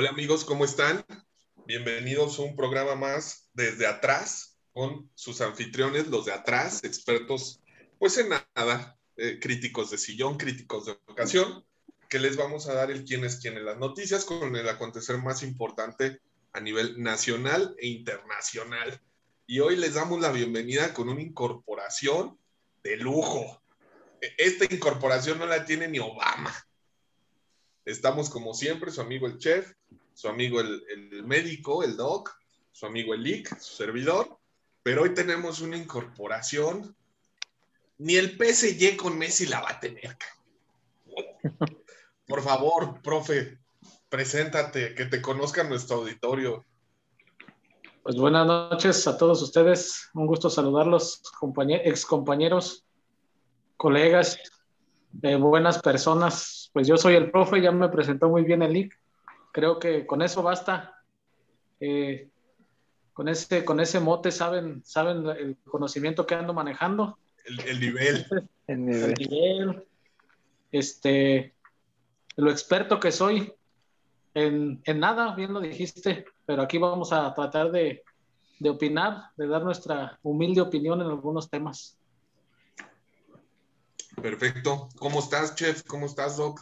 Hola amigos, ¿cómo están? Bienvenidos a un programa más desde atrás con sus anfitriones, los de atrás, expertos pues en nada, eh, críticos de sillón, críticos de ocasión, que les vamos a dar el quién es quién en las noticias con el acontecer más importante a nivel nacional e internacional. Y hoy les damos la bienvenida con una incorporación de lujo. E, esta incorporación no la tiene ni Obama. Estamos como siempre, su amigo el chef, su amigo el, el médico, el doc, su amigo el leak, su servidor, pero hoy tenemos una incorporación. Ni el PSG con Messi la va a tener. Por favor, profe, preséntate, que te conozca nuestro auditorio. Pues buenas noches a todos ustedes. Un gusto saludarlos, ex compañeros, colegas, eh, buenas personas. Pues yo soy el profe, ya me presentó muy bien el LIC. Creo que con eso basta. Eh, con, ese, con ese mote saben, saben el conocimiento que ando manejando. El, el nivel. el nivel. El nivel. Este, lo experto que soy en, en, nada, bien lo dijiste, pero aquí vamos a tratar de, de opinar, de dar nuestra humilde opinión en algunos temas. Perfecto. ¿Cómo estás, chef? ¿Cómo estás, Doc?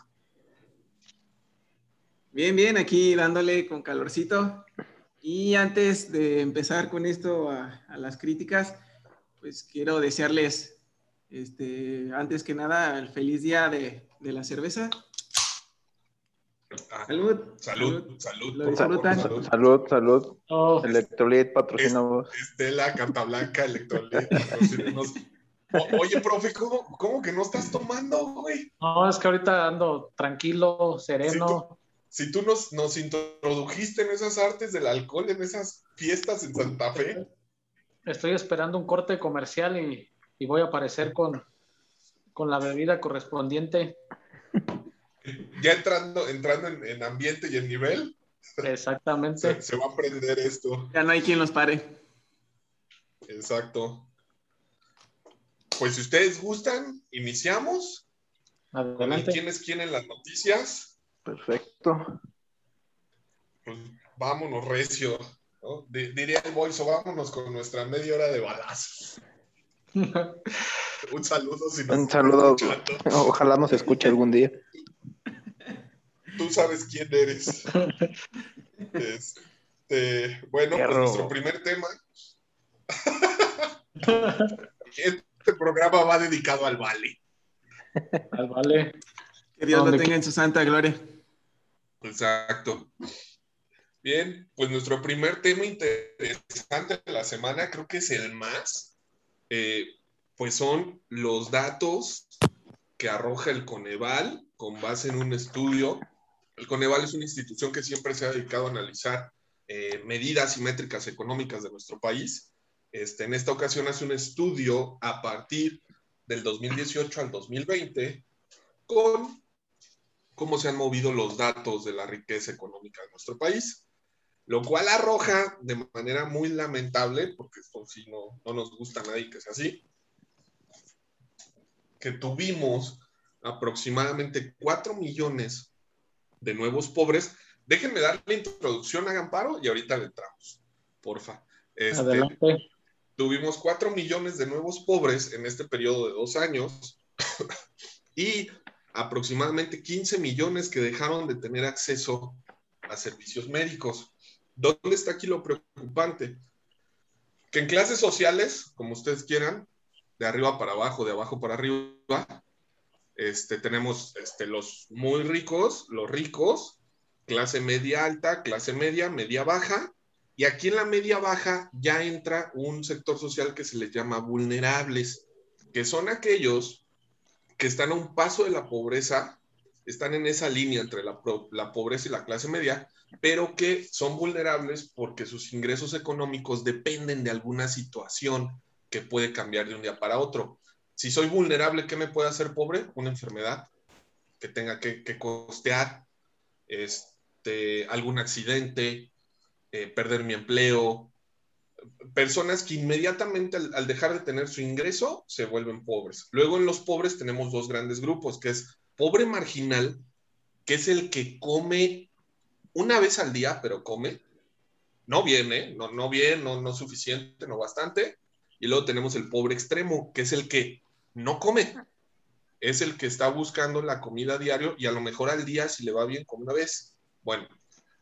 Bien, bien, aquí dándole con calorcito. Y antes de empezar con esto a, a las críticas, pues quiero desearles, este, antes que nada, el feliz día de, de la cerveza. Ah, Salud. Salud, salud. ¿Lo por disfrutan? favor, Salud, salud. Oh, Electrolit, patrocinamos. Estela, Carta Blanca, Electrolit. patrocínenos. O- Oye, profe, ¿cómo, ¿cómo que no estás tomando, güey? no, es que ahorita ando tranquilo, sereno. Si tú nos, nos introdujiste en esas artes del alcohol, en esas fiestas en Santa Fe, Estoy esperando un corte comercial y, y voy a aparecer con, con la bebida correspondiente. ya entrando, entrando en, en ambiente y en nivel, Exactamente. se, se va a aprender esto. Ya no hay quien los pare. Exacto. Pues si ustedes gustan, iniciamos. Adelante. quién es quién en las noticias. Perfecto. Pues vámonos recio. Diría el bolso, vámonos con nuestra media hora de balazos. Un saludo si nos Un saludo. Ojalá nos escuche algún día. Tú sabes quién eres. Este, bueno, pues nuestro primer tema. Este programa va dedicado al Vale. Al vale. Que Dios lo tenga en su santa gloria. Exacto. Bien, pues nuestro primer tema interesante de la semana, creo que es el más, eh, pues son los datos que arroja el Coneval con base en un estudio. El Coneval es una institución que siempre se ha dedicado a analizar eh, medidas y métricas económicas de nuestro país. Este, en esta ocasión hace un estudio a partir del 2018 al 2020 con cómo se han movido los datos de la riqueza económica de nuestro país, lo cual arroja de manera muy lamentable, porque esto sí no, no nos gusta a nadie que sea así, que tuvimos aproximadamente 4 millones de nuevos pobres. Déjenme dar la introducción, hagan paro y ahorita le entramos, porfa. Este, Adelante. Tuvimos 4 millones de nuevos pobres en este periodo de dos años y aproximadamente 15 millones que dejaron de tener acceso a servicios médicos. ¿Dónde está aquí lo preocupante? Que en clases sociales, como ustedes quieran, de arriba para abajo, de abajo para arriba, este, tenemos este, los muy ricos, los ricos, clase media alta, clase media, media baja, y aquí en la media baja ya entra un sector social que se les llama vulnerables, que son aquellos que están a un paso de la pobreza, están en esa línea entre la, la pobreza y la clase media, pero que son vulnerables porque sus ingresos económicos dependen de alguna situación que puede cambiar de un día para otro. Si soy vulnerable, ¿qué me puede hacer pobre? Una enfermedad que tenga que, que costear, este, algún accidente, eh, perder mi empleo, personas que inmediatamente al, dejar de tener su ingreso se vuelven pobres. Luego en los pobres tenemos dos grandes grupos, que es pobre marginal, que es el que come una vez al día, pero come. No bien, ¿eh? No, no bien, no, no suficiente, no bastante. Y luego tenemos el pobre extremo, que es el que no come. Es el que está buscando la comida diario y a lo mejor al día, si le va bien, come una vez. Bueno,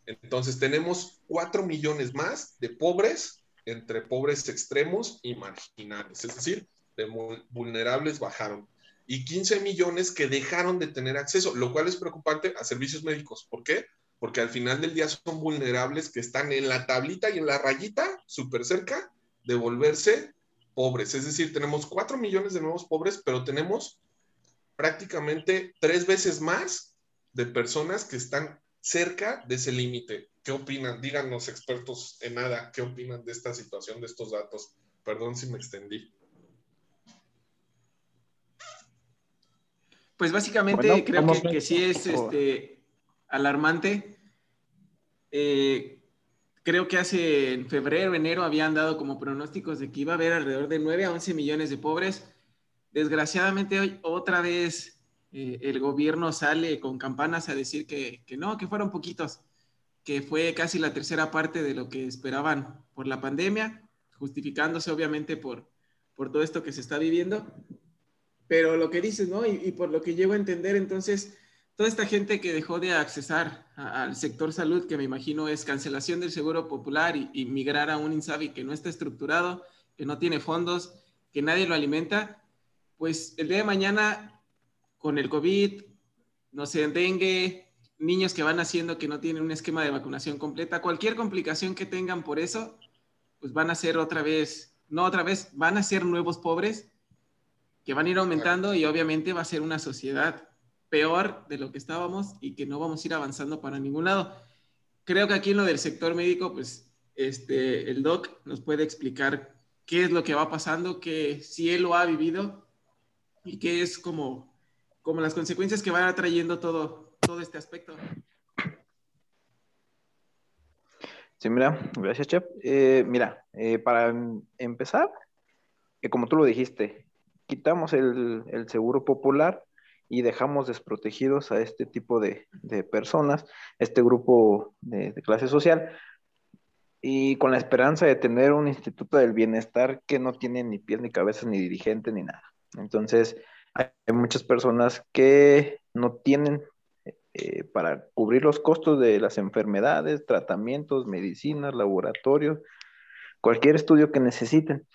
entonces tenemos cuatro millones más de pobres entre pobres extremos y marginales, es decir, de vulnerables bajaron. Y 15 millones que dejaron de tener acceso, lo cual es preocupante a servicios médicos. ¿Por qué? Porque al final del día son vulnerables que están en la tablita y en la rayita, súper cerca, de volverse pobres. Es decir, tenemos 4 millones de nuevos pobres, pero tenemos prácticamente tres veces más de personas que están cerca de ese límite. ¿Qué opinan? Díganos, expertos en nada, ¿qué opinan de esta situación, de estos datos? Perdón si me extendí. Pues básicamente creo que, sí es este, alarmante. Eh, creo que hace en febrero, enero habían dado como pronósticos de que iba a haber alrededor de 9 a 11 millones de pobres. Desgraciadamente hoy otra vez eh, el gobierno sale con campanas a decir que, que no, que fueron poquitos que fue casi la tercera parte de lo que esperaban por la pandemia, justificándose obviamente por, por todo esto que se está viviendo. Pero lo que dices, ¿no? Y, por lo que llego a entender, entonces, toda esta gente que dejó de accesar al sector salud, que me imagino es cancelación del seguro popular y, migrar a un INSABI que no está estructurado, que no tiene fondos, que nadie lo alimenta, pues el día de mañana, con el COVID, no sé, dengue, niños que van haciendo que no tienen un esquema de vacunación completa, cualquier complicación que tengan por eso, pues van a ser otra vez, no otra vez, van a ser nuevos pobres que van a ir aumentando y obviamente va a ser una sociedad peor de lo que estábamos y que no vamos a ir avanzando para ningún lado. Creo que aquí en lo del sector médico, pues este, el doc nos puede explicar qué es lo que va pasando, que si él lo ha vivido y qué es como, como las consecuencias que va trayendo todo, todo este aspecto. Sí, mira, gracias, Chef. Eh, mira, eh, para em, empezar, que como tú lo dijiste, quitamos el, seguro popular y dejamos desprotegidos a este tipo de, personas, este grupo de, clase social, y con la esperanza de tener un instituto del bienestar que no tiene ni pies ni cabeza ni dirigente ni nada. Entonces, hay muchas personas que no tienen eh, para cubrir los costos de las enfermedades, tratamientos, medicinas, laboratorios, cualquier estudio que necesiten.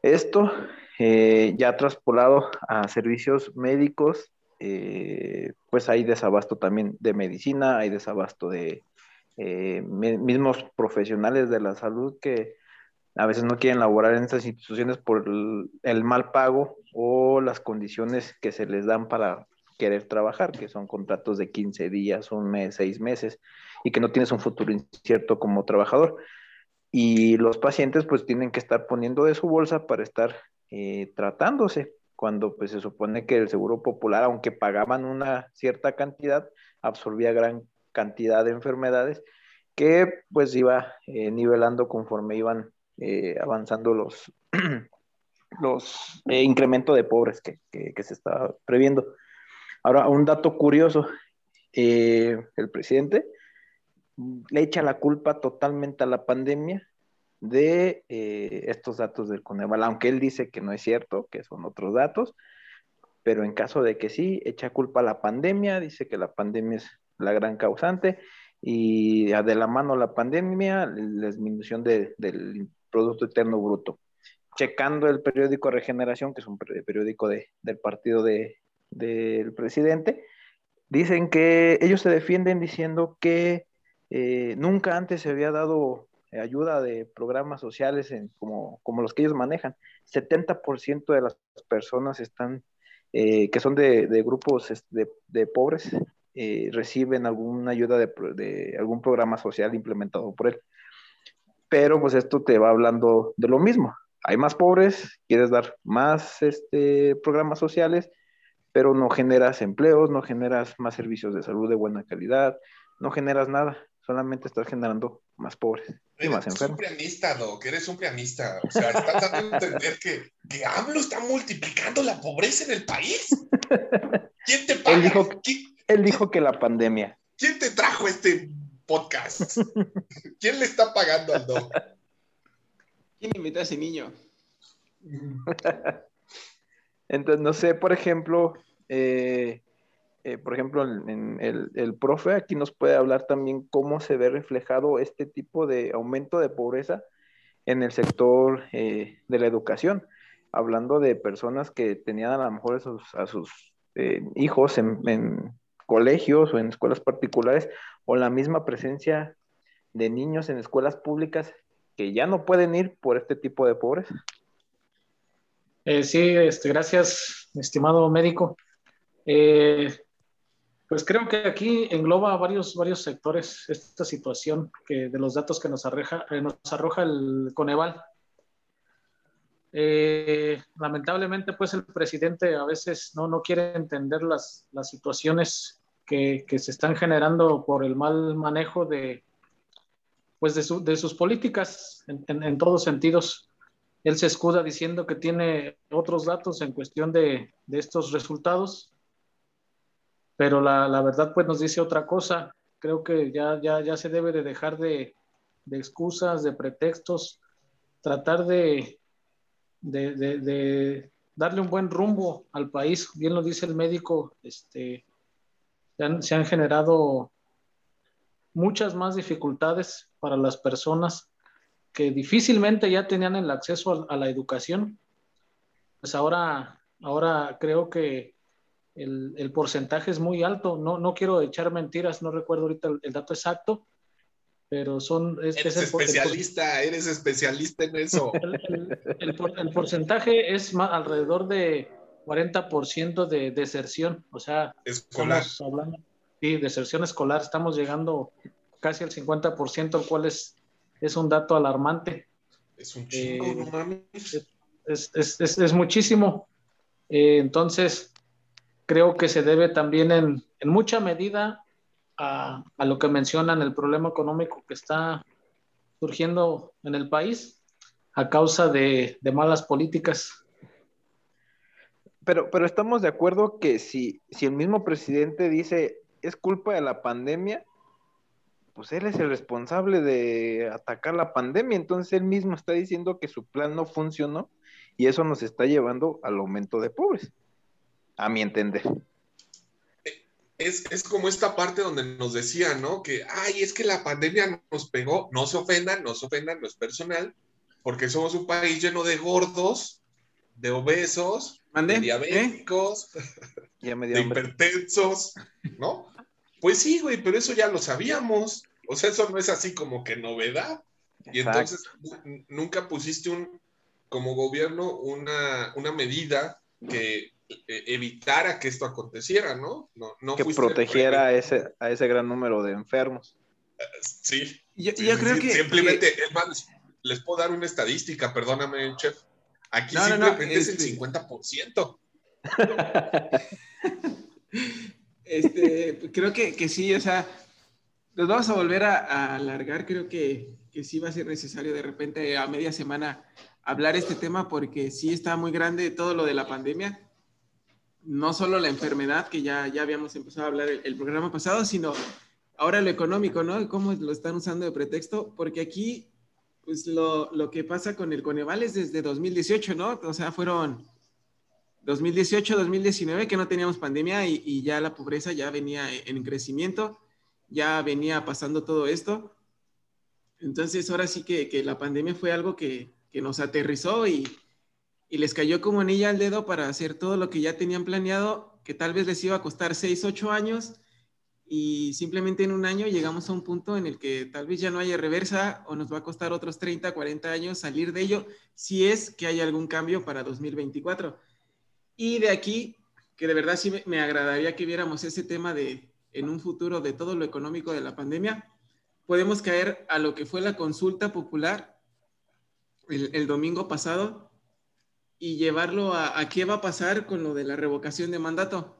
Esto eh, ya traspolado a servicios médicos, eh, pues hay desabasto también de medicina, hay desabasto de mismos profesionales de la salud que a veces no quieren laborar en estas instituciones por el mal pago o las condiciones que se les dan para querer trabajar, que son contratos de 15 días, un mes, seis meses, y que no tienes un futuro incierto como trabajador. Y los pacientes pues tienen que estar poniendo de su bolsa para estar eh, tratándose, cuando pues se supone que el Seguro Popular, aunque pagaban una cierta cantidad, absorbía gran cantidad de enfermedades que pues iba eh, nivelando conforme iban eh, avanzando los, los incremento de pobres que, que se estaba previendo. Ahora, un dato curioso, eh, el presidente le echa la culpa totalmente a la pandemia de eh, estos datos del Coneval, aunque él dice que no es cierto, que son otros datos, pero en caso de que sí, echa culpa a la pandemia, dice que la pandemia es la gran causante y de la mano la pandemia, la disminución del Producto Eterno Bruto. Checando el periódico Regeneración, que es un periódico del partido de, del presidente, dicen que ellos se defienden diciendo que eh, nunca antes se había dado ayuda de programas sociales como, como, los que ellos manejan. 70% de las personas están, eh, que son de, grupos de, de pobres, eh, reciben alguna ayuda de, de, algún programa social implementado por él. Pero pues esto te va hablando de lo mismo. Hay más pobres, quieres dar más este, programas sociales, pero no generas empleos, no generas más servicios de salud de buena calidad, no generas nada, solamente estás generando más pobres y más enfermos. Eres un pianista, Doc, eres un pianista. O sea, estás dando a entender que, que AMLO está multiplicando la pobreza en el país. ¿Quién te paga? Él dijo, él dijo que la pandemia. ¿Quién te trajo este podcast. ¿Quién le está pagando al Doc? ¿Quién invitó a ese niño? Entonces, no sé, por ejemplo, eh, eh, por ejemplo, en, el, el, profe aquí nos puede hablar también cómo se ve reflejado este tipo de aumento de pobreza en el sector eh, de la educación, hablando de personas que tenían a lo mejor a sus hijos en, colegios o en escuelas particulares, o la misma presencia de niños en escuelas públicas que ya no pueden ir por este tipo de pobreza. Eh, sí, este, gracias, estimado médico. Eh, pues creo que aquí engloba varios, varios sectores esta situación que de los datos que nos, eh, nos arroja el Coneval. Lamentablemente, pues el presidente a veces no, no quiere entender las, las situaciones que, que, se están generando por el mal manejo de, pues de, su, de sus políticas en, en, en todos sentidos él se escuda diciendo que tiene otros datos en cuestión de, de estos resultados, pero la, la, verdad pues nos dice otra cosa. Creo que ya, ya, ya se debe de dejar de, de excusas, de pretextos, tratar de, de, darle un buen rumbo al país. Bien lo dice el médico, este, se han, generado muchas más dificultades para las personas que difícilmente ya tenían el acceso a, la educación, pues ahora, ahora creo que el, el, porcentaje es muy alto. No, no quiero echar mentiras, no recuerdo ahorita el, dato exacto, pero son... Es, eres es especialista, eres especialista en eso. El, porcentaje es más, alrededor de 40% de deserción, o sea, escolar. Hablando, sí, deserción escolar, estamos llegando casi al 50%, el cual es es un dato alarmante. Es un chingo, eh, no mames. Es, es, es, es muchísimo. Eh, entonces, creo que se debe también en, en mucha medida a, lo que mencionan el problema económico que está surgiendo en el país a causa de, de malas políticas. Pero, pero estamos de acuerdo que si, si el mismo presidente dice es culpa de la pandemia, pues él es el responsable de atacar la pandemia, entonces él mismo está diciendo que su plan no funcionó y eso nos está llevando al aumento de pobres, a mi entender. Es, es, como esta parte donde nos decían, ¿no? Que, ay, es que la pandemia nos pegó, no se ofendan, no se ofendan, no es personal, porque somos un país lleno de gordos, de obesos, de diabéticos, de hipertensos, ¿no? Pues sí, güey, pero eso ya lo sabíamos. O sea, eso no es así como que novedad. Y entonces nunca pusiste un, como gobierno, una, una medida que eh, evitara que esto aconteciera, ¿no? no, no que protegiera a ese, a ese gran número de enfermos. Sí. Yo, creo que. Simplemente, les puedo dar una estadística, perdóname, chef. Aquí simplemente es el 50%. Este, creo que, que, sí, o sea, nos vamos a volver a, alargar, creo que, que, sí va a ser necesario de repente a media semana hablar este tema porque sí está muy grande todo lo de la pandemia, no solo la enfermedad, que ya, ya habíamos empezado a hablar el, programa pasado, sino ahora lo económico, ¿no? Cómo lo están usando de pretexto, porque aquí, pues lo, lo que pasa con el Coneval es desde 2018, ¿no? O sea, fueron 2018, 2019, que no teníamos pandemia y, ya la pobreza ya venía en crecimiento, ya venía pasando todo esto. Entonces, ahora sí que, que la pandemia fue algo que, que nos aterrizó y, y, les cayó como anilla al dedo para hacer todo lo que ya tenían planeado, que tal vez les iba a costar 6, 8 años y simplemente en un año llegamos a un punto en el que tal vez ya no haya reversa o nos va a costar otros 30, 40 años salir de ello si es que hay algún cambio para 2024. Y de aquí, que de verdad sí me, agradaría que viéramos ese tema de, en un futuro, de todo lo económico de la pandemia, podemos caer a lo que fue la consulta popular el, domingo pasado y llevarlo a, qué va a pasar con lo de la revocación de mandato.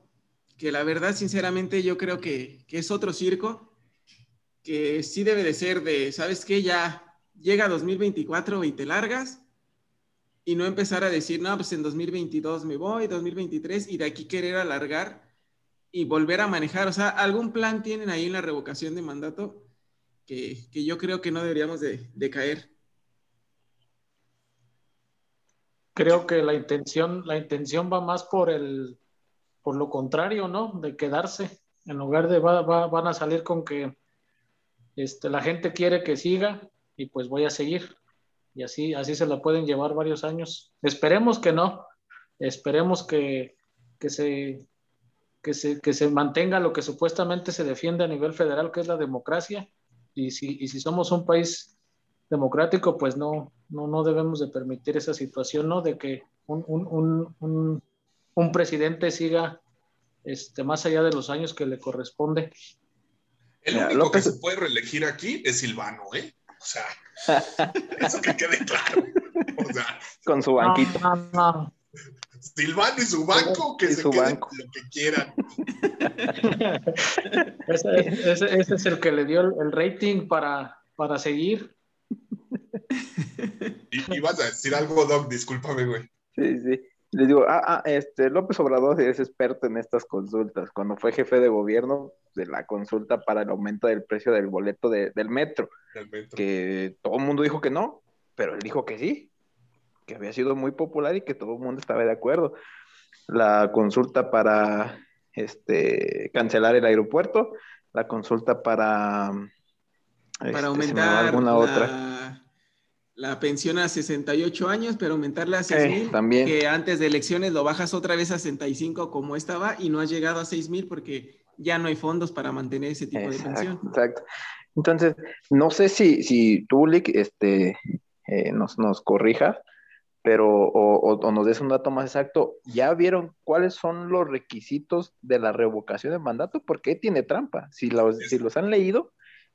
Que la verdad, sinceramente, yo creo que, que es otro circo, que sí debe de ser de, ¿sabes qué? Ya llega 2024 y te largas y no empezar a decir, no, pues en 2022 me voy, 2023, y de aquí querer alargar y volver a manejar. O sea, algún plan tienen ahí en la revocación de mandato que, yo creo que no deberíamos de, de, caer. Creo que la intención, la intención va más por el, por lo contrario, ¿no? De quedarse, en lugar de va, van a salir con que este, la gente quiere que siga y pues voy a seguir. Y así, así se la pueden llevar varios años. Esperemos que no, esperemos que, que se, que se, que se mantenga lo que supuestamente se defiende a nivel federal, que es la democracia. Y si, y si somos un país democrático, pues no, no, no debemos de permitir esa situación, ¿no? De que un, un, un, un presidente siga este, más allá de los años que le corresponde. El único que se puede reelegir aquí es Silvano, ¿eh? O sea, eso que quede claro. O sea, Con su banquito. No, no, Silvano y su banco, que se queden lo que quieran. ese, ese, ese, es el que le dio el, rating para, para seguir. Y, vas a decir algo, Doc, discúlpame, güey. Sí, sí. Le digo, ah, ah, este, López Obrador es experto en estas consultas. Cuando fue jefe de gobierno de la consulta para el aumento del precio del boleto del, metro, metro, que todo el mundo dijo que no, pero él dijo que sí, que había sido muy popular y que todo el mundo estaba de acuerdo. La consulta para este, cancelar el aeropuerto, la consulta para, para este, aumentar alguna otra la pensión a 68 años, pero aumentarla a 6 mil. también. Que antes de elecciones lo bajas otra vez a 65 como estaba y no has llegado a 6 mil porque ya no hay fondos para mantener ese tipo de pensión. Exacto. Entonces, no sé si, si tú, Lick, este, eh, nos, nos corrijas, pero, o, o, nos des un dato más exacto, ¿ya vieron cuáles son los requisitos de la revocación de mandato? Porque tiene trampa. Si los, si los han leído,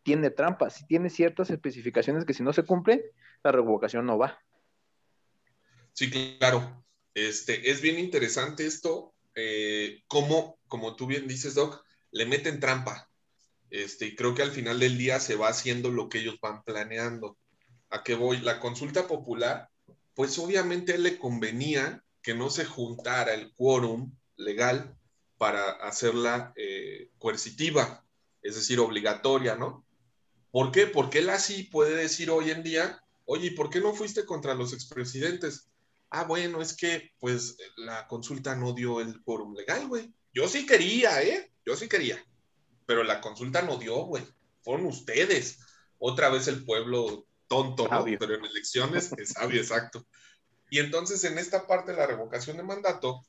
tiene trampa. Si tiene ciertas especificaciones que si no se cumplen, la revocación no va. Sí, claro. Este, es bien interesante esto, eh, como, como tú bien dices, Doc, le meten trampa. Este, y creo que al final del día se va haciendo lo que ellos van planeando. ¿A qué voy? La consulta popular, pues obviamente le convenía que no se juntara el quórum legal para hacerla eh, coercitiva, es decir, obligatoria, ¿no? ¿Por qué? Porque él así puede decir hoy en día, oye, ¿por qué no fuiste contra los expresidentes? Ah, bueno, es que pues la consulta no dio el quórum legal, güey. Yo sí quería, ¿eh? Yo sí quería. Pero la consulta no dio, güey. Fueron ustedes. Otra vez el pueblo tonto, ¿no? Pero en elecciones es sabio, exacto. Y entonces en esta parte de la revocación de mandato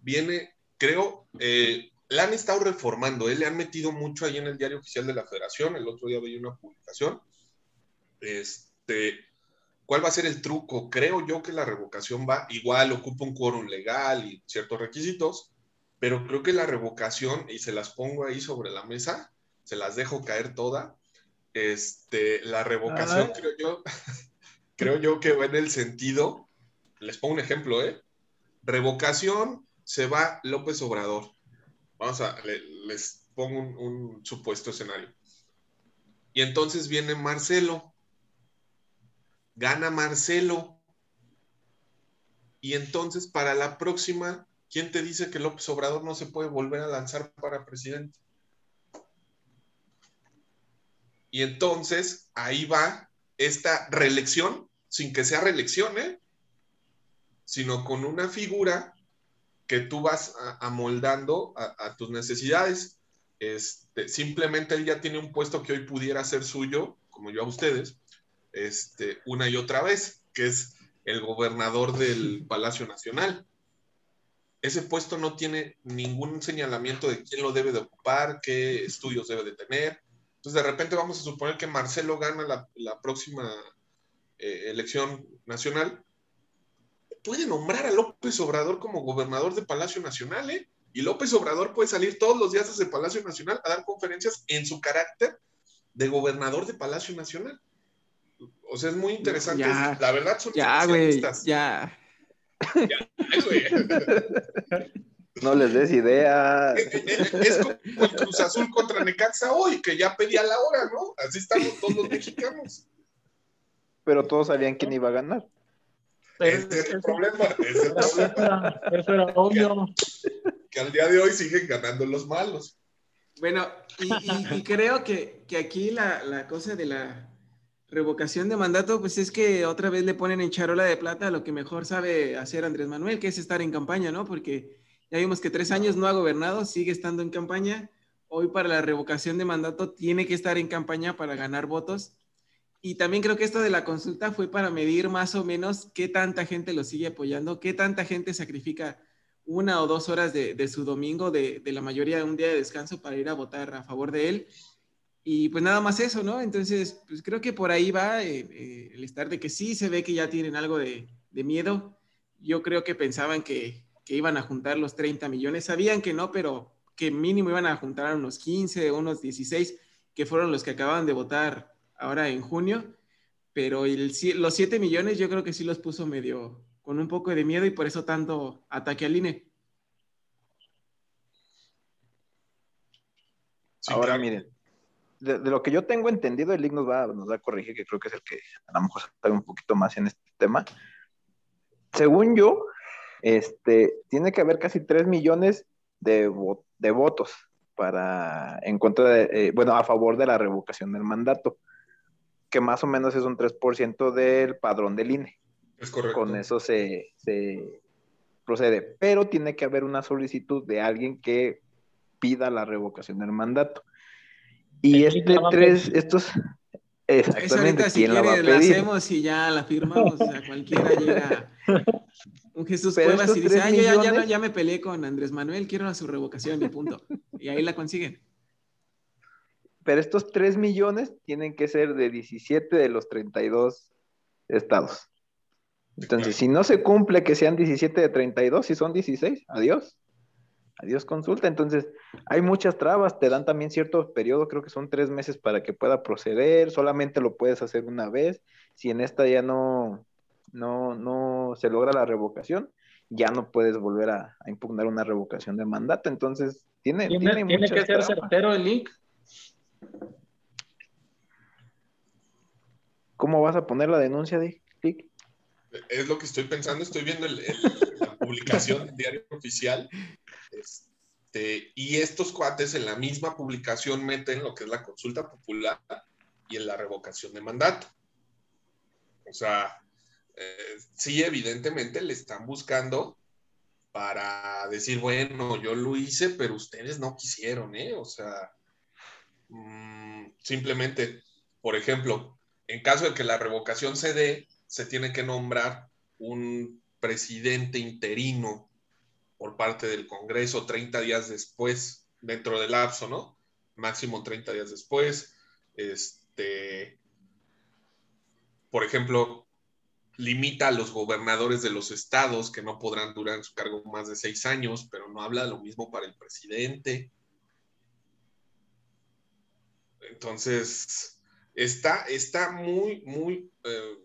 viene, creo, eh, la han estado reformando, ¿eh? le han metido mucho ahí en el diario oficial de la federación. El otro día veía una publicación. Este, ¿Cuál va a ser el truco? Creo yo que la revocación va, igual ocupa un quórum legal y ciertos requisitos, pero creo que la revocación, y se las pongo ahí sobre la mesa, se las dejo caer toda, este, la revocación creo yo, creo yo que va en el sentido, les pongo un ejemplo, ¿eh? Revocación se va López Obrador. Vamos a, les pongo un, un supuesto escenario. Y entonces viene Marcelo gana Marcelo. Y entonces para la próxima, ¿quién te dice que López Obrador no se puede volver a lanzar para presidente? Y entonces ahí va esta reelección, sin que sea reelección, ¿eh? sino con una figura que tú vas amoldando a, tus necesidades. Este, simplemente él ya tiene un puesto que hoy pudiera ser suyo, como yo a ustedes, este, una y otra vez, que es el gobernador del Palacio Nacional. Ese puesto no tiene ningún señalamiento de quién lo debe de ocupar, qué estudios debe de tener. Entonces, de repente vamos a suponer que Marcelo gana la, próxima eh, elección nacional. Puede nombrar a López Obrador como gobernador de Palacio Nacional, ¿eh? Y López Obrador puede salir todos los días desde Palacio Nacional a dar conferencias en su carácter de gobernador de Palacio Nacional. O sea, es muy interesante. la verdad son Ya, güey, ya. No les des idea. Es, como el Cruz Azul contra Necaxa hoy, que ya pedía la hora, ¿no? Así estamos todos los mexicanos. Pero todos sabían quién iba a ganar. Ese es el problema. Ese el problema. Eso era obvio. Que, que al día de hoy siguen ganando los malos. Bueno, y, creo que, aquí la, la, cosa de la revocación de mandato, pues es que otra vez le ponen en charola de plata lo que mejor sabe hacer Andrés Manuel, que es estar en campaña, ¿no? Porque ya vimos que tres años no ha gobernado, sigue estando en campaña. Hoy para la revocación de mandato tiene que estar en campaña para ganar votos. Y también creo que esto de la consulta fue para medir más o menos qué tanta gente lo sigue apoyando, qué tanta gente sacrifica una o dos horas de, su domingo, de, la mayoría de un día de descanso para ir a votar a favor de él. Y pues nada más eso, ¿no? Entonces, pues creo que por ahí va eh, eh, el estar de que sí se ve que ya tienen algo de, miedo. Yo creo que pensaban que, que, iban a juntar los 30 millones. Sabían que no, pero que mínimo iban a juntar unos 15, unos 16, que fueron los que acaban de votar ahora en junio. Pero el, los 7 millones yo creo que sí los puso medio, con un poco de miedo y por eso tanto ataque al INE. Ahora miren, de, lo que yo tengo entendido, el INE nos va, nos va a corregir, que creo que es el que a lo mejor sabe un poquito más en este tema. Según yo, este, tiene que haber casi 3 millones de, votos para en contra de, eh, bueno, a favor de la revocación del mandato, que más o menos es un 3% del padrón del INE. Con eso se, procede. Pero tiene que haber una solicitud de alguien que pida la revocación del mandato. Y este tres, estos, exactamente, si quiere, la, hacemos y ya la firmamos, o sea, cualquiera llega. Un Jesús Cuevas y dice, ah, yo ya, ya, ya, me peleé con Andrés Manuel, quiero su revocación y punto. Y ahí la consiguen. Pero estos 3 millones tienen que ser de 17 de los 32 estados. Entonces, si no se cumple que sean 17 de 32, si son 16, adiós. Adiós consulta. Entonces, hay muchas trabas, te dan también cierto periodo, creo que son tres meses para que pueda proceder, solamente lo puedes hacer una vez. Si en esta ya no, no, no se logra la revocación, ya no puedes volver a, impugnar una revocación de mandato. Entonces, tiene, tiene, ¿Tiene que ser certero el link. ¿Cómo vas a poner la denuncia, de? Es lo que estoy pensando, estoy viendo la publicación del diario oficial. Este, y estos cuates en la misma publicación meten lo que es la consulta popular y en la revocación de mandato. O sea, eh, sí, evidentemente le están buscando para decir, bueno, yo lo hice, pero ustedes no quisieron, ¿eh? O sea, mm, simplemente, por ejemplo, en caso de que la revocación se dé, se tiene que nombrar un presidente interino por parte del Congreso 30 días después, dentro del lapso, ¿no? Máximo 30 días después. Este, por ejemplo, limita a los gobernadores de los estados que no podrán durar en su cargo más de seis años, pero no habla lo mismo para el presidente. Entonces, está, está muy, muy, eh,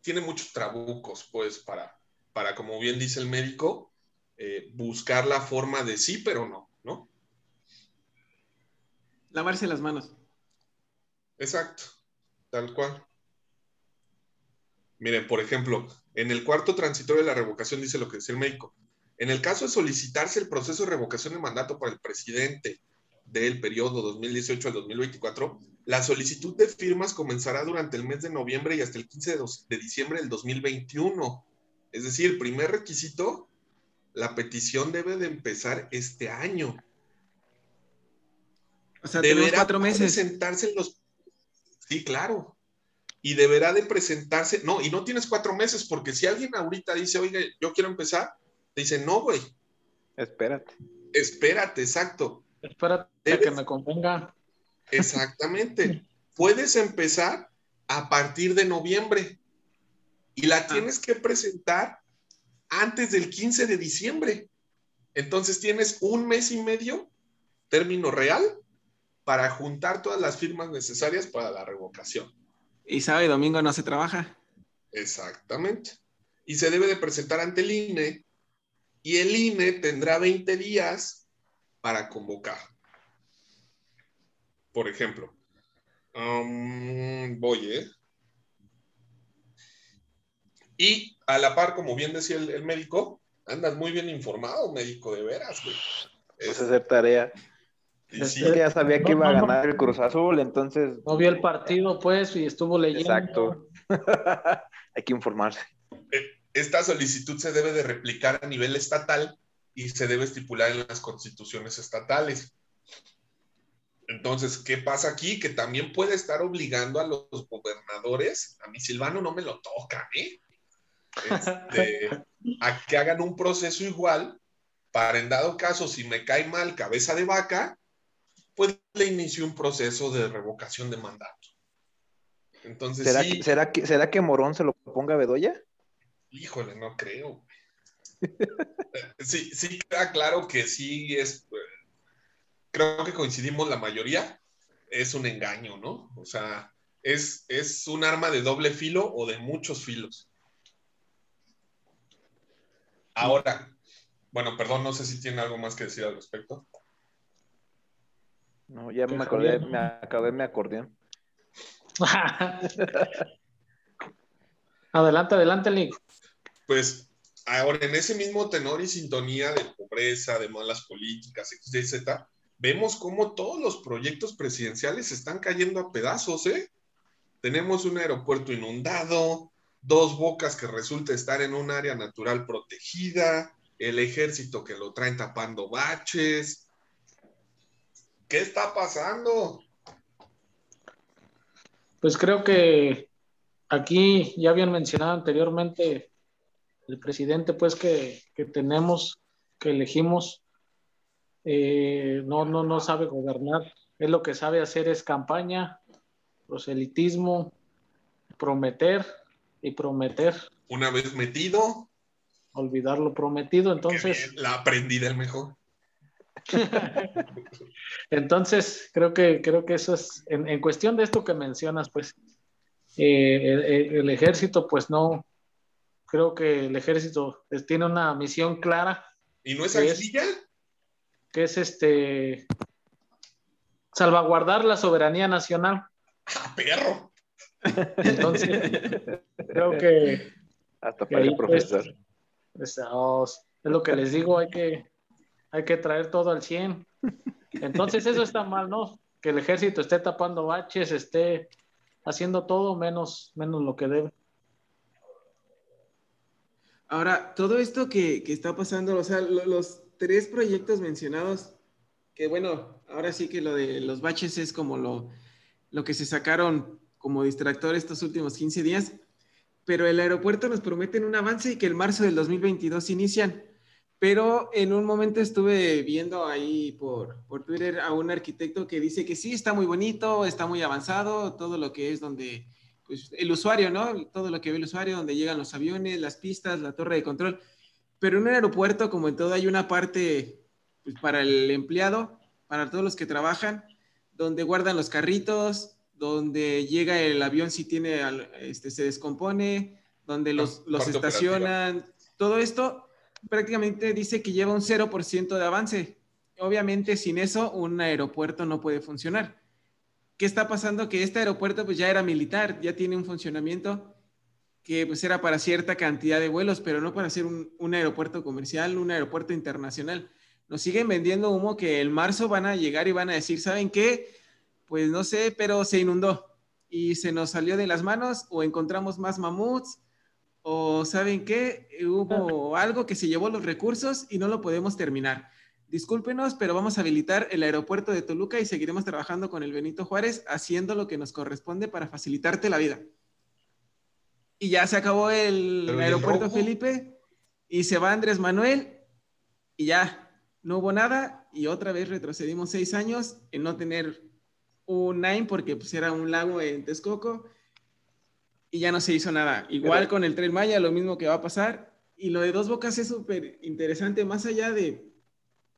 tiene muchos trabucos, pues, para, para, como bien dice el médico, eh, buscar la forma de sí, pero no, ¿no? Lavarse las manos. Exacto, tal cual. Miren, por ejemplo, en el cuarto transitorio de la revocación dice lo que dice el médico. En el caso de solicitarse el proceso de revocación de mandato para el presidente del periodo 2018 al 2024, la solicitud de firmas comenzará durante el mes de noviembre y hasta el 15 de, diciembre del 2021. Es decir, el primer requisito, la petición debe de empezar este año. O sea, deberá cuatro meses. presentarse en los... Sí, claro. Y deberá de presentarse... No, y no tienes cuatro meses, porque si alguien ahorita dice, oye, yo quiero empezar, te dice, no, güey. Espérate. Espérate, exacto. Espérate que me convenga. Exactamente. Puedes empezar a partir de noviembre y la ah. tienes que presentar antes del 15 de diciembre. Entonces tienes un mes y medio, término real, para juntar todas las firmas necesarias para la revocación. Y sábado y domingo no se trabaja. Exactamente. Y se debe de presentar ante el INE y el INE tendrá 20 días para convocar por ejemplo. voy, ¿eh? Y a la par, como bien decía el, médico, andas muy bien informado, médico, de veras, güey. Vas a hacer tarea. Y Es sí, que ya sabía que No, iba a ganar el Cruz Azul, entonces. No vio el partido, pues, y estuvo leyendo. Exacto. Hay que informarse. esta solicitud se debe de replicar a nivel estatal y se debe estipular en las constituciones estatales. Entonces, ¿qué pasa aquí? Que también puede estar obligando a los gobernadores, a mi Silvano no me lo tocan, ¿eh? Este, a que hagan un proceso igual para, en dado caso, si me cae mal cabeza de vaca, pues le inicio un proceso de revocación de mandato. Entonces, ¿Será, sí, que, ¿será, que, ¿Será que Morón se lo ponga a Bedoya? Híjole, no creo. Sí, sí, queda claro que sí es. Creo que coincidimos la mayoría. Es un engaño, ¿no? O sea, es, es un arma de doble filo o de muchos filos. Ahora, bueno, perdón, no sé si tiene algo más que decir al respecto. No, ya me acordé, me acabé mi acordeón. adelante, adelante, Link. Pues ahora en ese mismo tenor y sintonía de pobreza, de malas políticas, Z, vemos cómo todos los proyectos presidenciales están cayendo a pedazos, ¿eh? Tenemos un aeropuerto inundado, dos bocas que resulta estar en un área natural protegida, el ejército que lo traen tapando baches. ¿Qué está pasando? Pues creo que aquí ya habían mencionado anteriormente el presidente, pues que, que tenemos, que elegimos, eh, no, no, no sabe gobernar. Él lo que sabe hacer es campaña, proselitismo, prometer y prometer, Una vez metido, olvidar lo prometido. Entonces, la aprendí del mejor. Entonces, creo que, creo que eso es, en, en cuestión de esto que mencionas, pues, eh, el, el- el ejército, pues no, creo que el ejército pues, tiene una misión clara, ¿Y no es ¿Qué es? Aguililla? que es este, salvaguardar la soberanía nacional. ¡Ah, perro! Entonces, creo que Hasta para ahí, el pues, profesor. es, oh, es lo que les digo, hay que, hay que traer todo al 100. Entonces, eso está mal, ¿no? Que el ejército esté tapando baches, esté haciendo todo menos, menos lo que debe. Ahora, todo esto que, que está pasando, o sea, lo- los tres proyectos mencionados, que bueno, ahora sí que lo de los baches es como lo, lo que se sacaron como distractor estos últimos 15 días, pero el aeropuerto nos prometen un avance y que el marzo del 2022 inician. Pero en un momento estuve viendo ahí por, por Twitter a un arquitecto que dice que sí, está muy bonito, está muy avanzado, todo lo que es donde pues, el usuario, ¿no? Todo lo que ve el usuario, donde llegan los aviones, las pistas, la torre de control. Pero en un aeropuerto, como en todo, hay una parte pues, para el empleado, para todos los que trabajan, donde guardan los carritos, donde llega el avión si tiene, este, se descompone, donde los, estacionan, todo esto prácticamente dice que lleva un 0% de avance. Obviamente sin eso un aeropuerto no puede funcionar. ¿Qué está pasando? Que este aeropuerto pues ya era militar, ya tiene un funcionamiento que pues era para cierta cantidad de vuelos, pero no para ser un, un aeropuerto comercial, un aeropuerto internacional. Nos siguen vendiendo humo que en marzo van a llegar y van a decir, ¿saben qué? Pues no sé, pero se inundó y se nos salió de las manos o encontramos más mamuts o ¿saben qué? Hubo algo que se llevó los recursos y no lo podemos terminar. Discúlpenos, pero vamos a habilitar el aeropuerto de Toluca y seguiremos trabajando con el Benito Juárez haciendo lo que nos corresponde para facilitarte la vida. Y ya se acabó el Pero ¿y el aeropuerto robo? Felipe y se va Andrés Manuel y ya no hubo nada y otra vez retrocedimos seis años en no tener un Nine porque pues era un lago en Texcoco y ya no se hizo nada. Igual Pero- con el Tren Maya, lo mismo que va a pasar. Y lo de Dos Bocas es súper interesante, más allá de,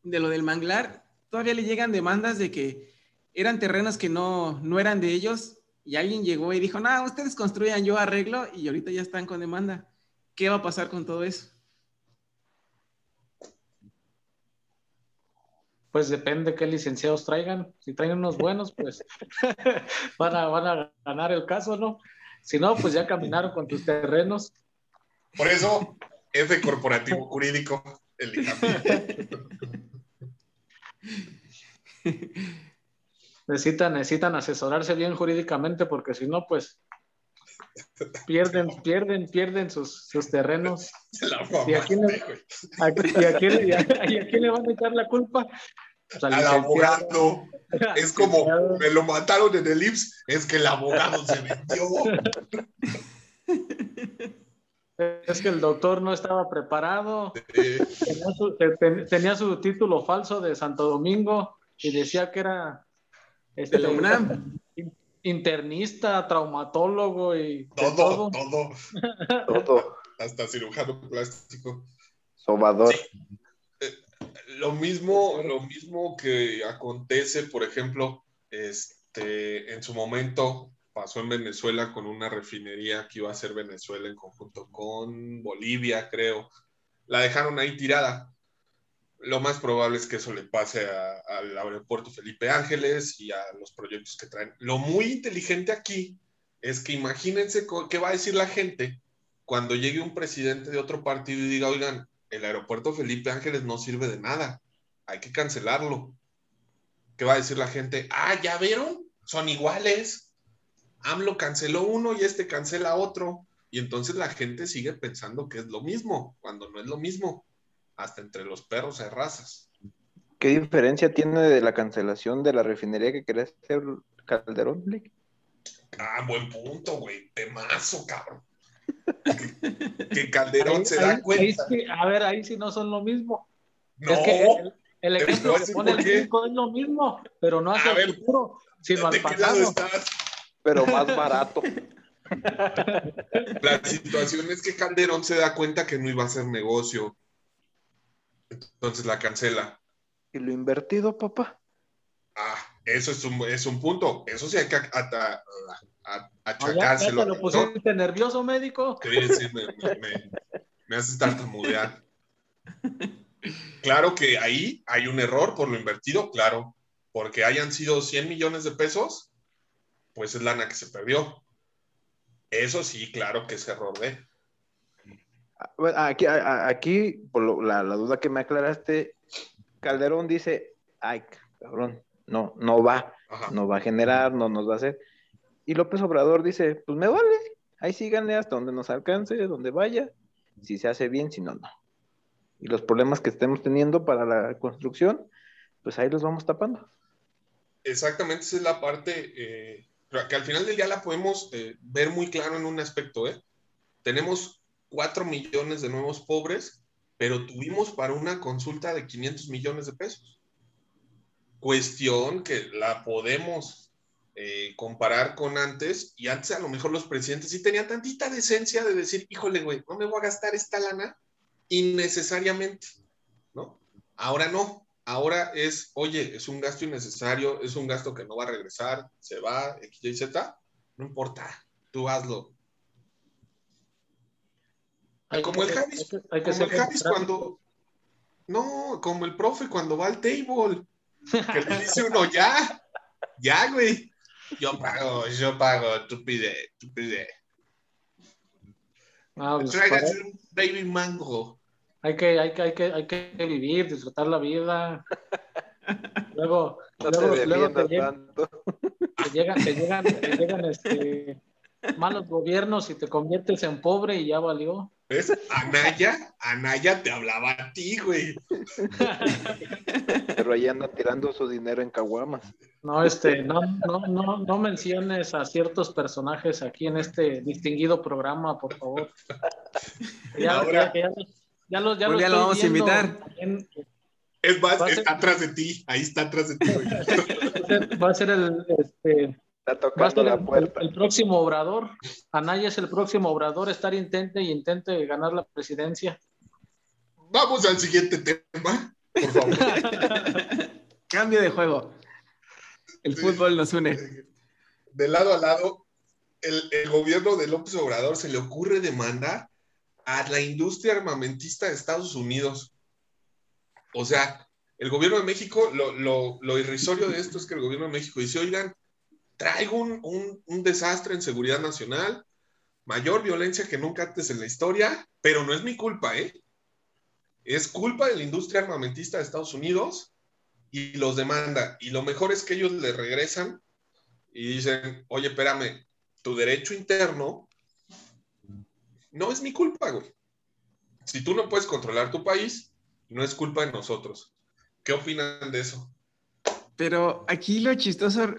de lo del manglar, todavía le llegan demandas de que eran terrenos que no, no eran de ellos y alguien llegó y dijo, no, ustedes construyan, yo arreglo y ahorita ya están con demanda. ¿Qué va a pasar con todo eso? Pues depende qué licenciados traigan. Si traen unos buenos, pues van a, van a ganar el caso, ¿no? Si no, pues ya caminaron con tus terrenos. Por eso, F corporativo jurídico, el. necesitan, necesitan asesorarse bien jurídicamente porque si no, pues pierden, pierden, pierden sus, sus terrenos. ¿Y a, quién le, a, y a quién le- y a quién le van a echar la culpa? Pues al Al abogado. Es como, me lo mataron en el IMSS, es que el abogado se vendió. Es que el doctor no estaba preparado. Eh, Tenía su, tenía título falso de Santo Domingo y decía que era este, De la UNAM. internista, traumatólogo y todo, todo. todo, Todo. hasta cirujano plástico. Sobador. Lo mismo, lo mismo que acontece, por ejemplo, este, en su momento pasó en Venezuela con una refinería que iba a ser Venezuela en conjunto con Bolivia, creo. La dejaron ahí tirada. Lo más probable es que eso le pase al aeropuerto Felipe Ángeles y a los proyectos que traen. Lo muy inteligente aquí es que imagínense qué va a decir la gente cuando llegue un presidente de otro partido y diga, oigan, el aeropuerto Felipe Ángeles no sirve de nada, hay que cancelarlo. ¿Qué va a decir la gente? Ah, ¿ya vieron? Son iguales. AMLO canceló uno y este cancela otro. Y entonces la gente sigue pensando que es lo mismo, cuando no es lo mismo. Hasta entre los perros hay razas. ¿Qué diferencia tiene de la cancelación de la refinería que quería hacer Calderón? Blake? Ah, buen punto, güey. Temazo, cabrón. Que, Calderón Ahí- se ahí- da ahí cuenta. sí, a ver, ahí sí no son lo mismo. No, Es que el, ejemplo que pone el qué. gringo es lo mismo, pero no hacia A ver, el futuro, sino al ¿de qué lado pasado. estás? Pero más barato. La situación es que Calderón se da cuenta que no iba a hacer negocio. Entonces la cancela. ¿Y lo invertido, papá? Ah, eso es un, es un punto. Eso sí hay que ata- a- a- No, ya, ya achacárselo. te lo ¿no? pusiste nervioso, médico. Sí, sí, me, me, me, me haces tartamudear. Claro que ahí hay un error por lo invertido, claro. Porque hayan sido 100 millones de pesos, pues es lana que se perdió. Eso sí, claro que es error de. Bueno, Aquí, aquí por lo- la, la duda que me aclaraste, Calderón dice, ay, cabrón, no, no va, Ajá. no va a generar, no nos va a hacer. Y López Obrador dice, pues me vale, ahí síganle hasta donde nos alcance, donde vaya, si se hace bien, si no, no. Y los problemas que estemos teniendo para la construcción, pues ahí los vamos tapando. Exactamente, esa es la parte eh, pero que al final del día la podemos eh, ver muy claro en un aspecto. ¿eh? Tenemos 4 millones de nuevos pobres, pero tuvimos para una consulta de 500 millones de pesos. Cuestión que la podemos eh, comparar con antes, y antes a lo mejor los presidentes sí tenían tantita decencia de decir, híjole, güey, no me voy a gastar esta lana innecesariamente, ¿no? Ahora no, ahora es, oye, es un gasto innecesario, es un gasto que no va a regresar, se va, X, Y, Z, no importa, tú hazlo. Hay como que el Javis, hay que- hay que como el Javis cuando, no, como el profe cuando va al table, que le dice uno, ya, ya, güey, yo pago, yo pago, tú pide, tú pide. Ah, pues, Tráigase un baby mango. Hay, que, hay, que, hay, que, hay que vivir, disfrutar la vida. Luego, No te luego, luego te, llegan, tanto. te llegan, te llegan, te llegan, este, malos gobiernos y te conviertes en pobre y ya valió. ¿Ves? Anaya, Anaya te hablaba a ti, güey. Pero ahí anda tirando su dinero en caguamas. No, este, no, no, no, no menciones a ciertos personajes aquí en este distinguido programa, por favor. Ya, Ahora- ya, ya, ya lo, ya lo día lo estoy vamos a invitar. Es más, ser- está atrás de ti, ahí está atrás de ti. Va a ser el, este, Está va a tocando ser la el, puerta. el- el próximo obrador. Anaya es el próximo obrador, estar intente y intente ganar la presidencia. Vamos al siguiente tema, por favor. Cambio de juego. El Sí. fútbol nos une. De lado a lado, el, el gobierno de López Obrador se le ocurre demandar a la industria armamentista de Estados Unidos. O sea, el gobierno de México, lo, irrisorio de esto es que el gobierno de México dice, oigan, traigo un, un- un desastre en seguridad nacional, mayor violencia que nunca antes en la historia, pero no es mi culpa, ¿eh? Es culpa de la industria armamentista de Estados Unidos y los demanda. Y lo mejor es que ellos le regresan y dicen, oye, espérame, tu derecho interno no es mi culpa, güey. Si tú no puedes controlar tu país, no es culpa de nosotros. ¿Qué opinan de eso? Pero aquí lo chistoso,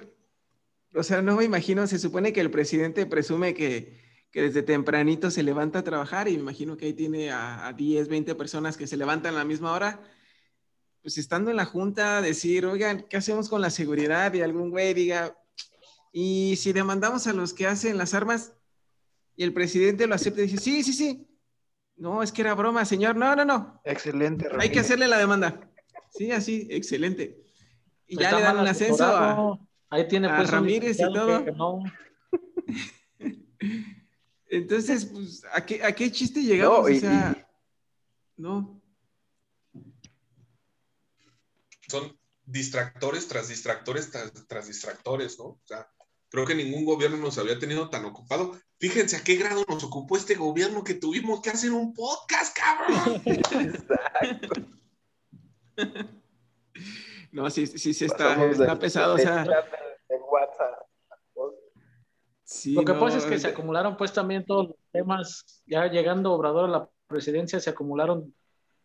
o sea, no me imagino, se supone que el presidente presume que, desde tempranito se levanta a trabajar y imagino que ahí tiene a, a 10, 20 personas que se levantan a la misma hora. Pues estando en la junta, decir, oigan, ¿qué hacemos con la seguridad? Y algún güey diga, y si demandamos a los que hacen las armas, y el presidente lo acepta y dice, sí, sí, sí. No, es que era broma, señor. No, no, no. Excelente. Hay que hacerle la demanda. Sí, así, excelente. Y ya le dan el ascenso a, Ahí tiene a pues un Ramírez y todo. que no. Entonces, pues, ¿a qué, a qué chiste llegamos? No, y- o sea, no. Son distractores tras distractores tras, tras distractores, ¿no? O sea, creo que ningún gobierno nos había tenido tan ocupado. Fíjense a qué grado nos ocupó este gobierno que tuvimos que hacer un podcast, cabrón. Exacto. No, sí, sí, sí está, está pesado. O sea, chat de- de WhatsApp. sí, Lo que no, pasa es que se acumularon pues también todos los temas, ya llegando Obrador a la presidencia, se acumularon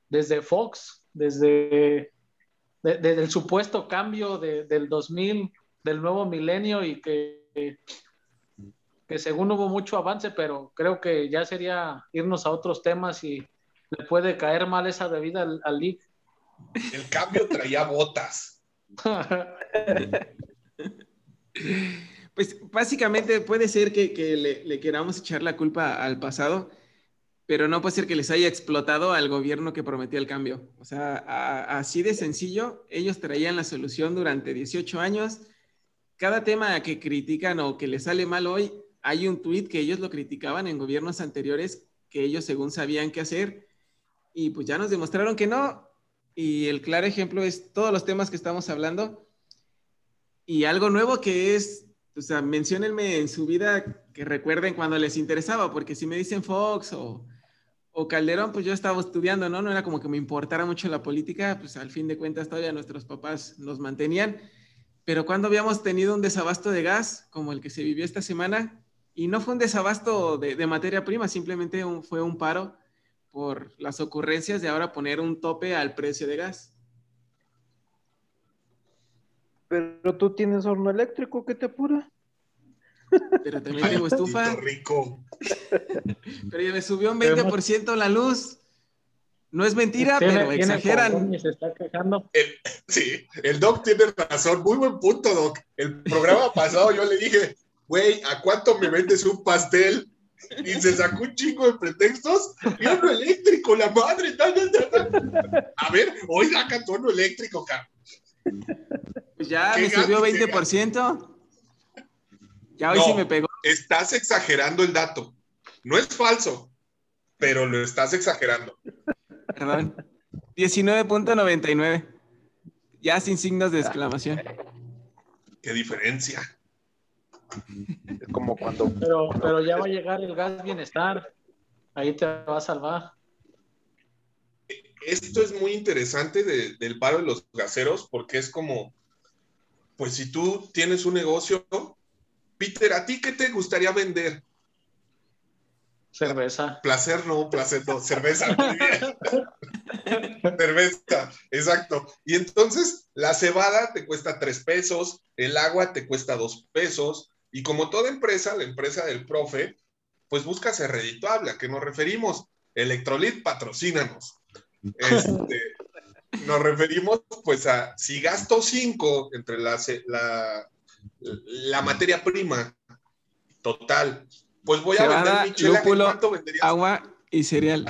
desde Fox, desde, de- desde el supuesto cambio de- del 2000, del nuevo milenio y que, que según hubo mucho avance, pero creo que ya sería irnos a otros temas y le puede caer mal esa bebida al, al league. El cambio traía botas. Pues básicamente puede ser que, que le, le queramos echar la culpa al pasado, pero no puede ser que les haya explotado al gobierno que prometió el cambio. O sea, a- así de sencillo, ellos traían la solución durante 18 años. Cada tema que critican o que les sale mal hoy, hay un tuit que ellos lo criticaban en gobiernos anteriores, que ellos según sabían qué hacer, y pues ya nos demostraron que no. Y el claro ejemplo es todos los temas que estamos hablando. Y algo nuevo que es, o sea, menciónenme en su vida que recuerden cuando les interesaba, porque si me dicen Fox o, o Calderón, pues yo estaba estudiando, ¿no? No era como que me importara mucho la política, pues al fin de cuentas todavía nuestros papás nos mantenían. Pero cuando habíamos tenido un desabasto de gas, como el que se vivió esta semana, y no fue un desabasto de, de materia prima, simplemente un- fue un paro por las ocurrencias de ahora poner un tope al precio de gas. Pero tú tienes horno eléctrico, ¿qué te apura? Pero también tengo estufa. Rico. Pero ya me subió un 20% la luz. No es mentira, Tiene- pero tiene exageran. fogón y se está quejando. Sí, el Doc tiene razón. Muy buen punto, Doc. El programa pasado yo le dije, güey, ¿a cuánto me vendes un pastel? Y se sacó un chingo de pretextos. Y horno eléctrico, la madre. tal, tal, tal. A ver, hoy saca tu horno eléctrico, cabrón. Pues ya me subió gato, qué 20%. Ya hoy No. sí me pegó. Estás exagerando el dato. No es falso, pero lo estás exagerando. Perdón. 19.99. Ya sin signos de exclamación. Qué diferencia. Es como cuando Pero, pero ya va a llegar el gas bienestar. Ahí te va a salvar. Esto es muy interesante de- del paro de los gaseros porque es como, pues si tú tienes un negocio, Peter, ¿a ti qué te gustaría vender? Cerveza. Placer no, placer no, cerveza. cerveza, exacto. Y entonces la cebada te cuesta tres pesos, el agua te cuesta dos pesos, y como toda empresa, la empresa del profe, pues busca ser redituable. ¿A qué nos referimos? Electrolit, patrocínanos. Este, nos referimos pues a si gasto cinco entre la, la, la materia prima total, pues voy a Cebada, vender mi chela. ¿En lúpulo, cuánto venderías Agua y cereal.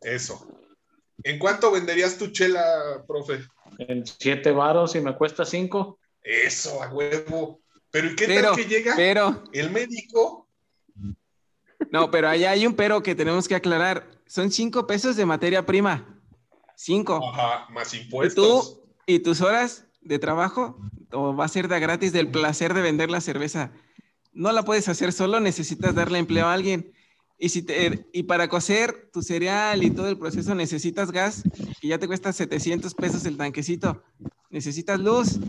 Eso. ¿En cuánto venderías tu chela, profe? En siete varos y me cuesta cinco. Eso, a huevo. Pero ¿y qué Pero, tal que llega pero, el médico? no, pero allá hay un pero que tenemos que aclarar. Son cinco pesos de materia prima. Cinco. Ajá, más Y impuestos. tú y tus horas de trabajo o va a ser de gratis del placer de vender la cerveza. No la puedes hacer solo, necesitas darle empleo a alguien. Y, si te, y para cocer tu cereal y todo el proceso necesitas gas, que ya te cuesta 700 pesos el tanquecito. Necesitas luz,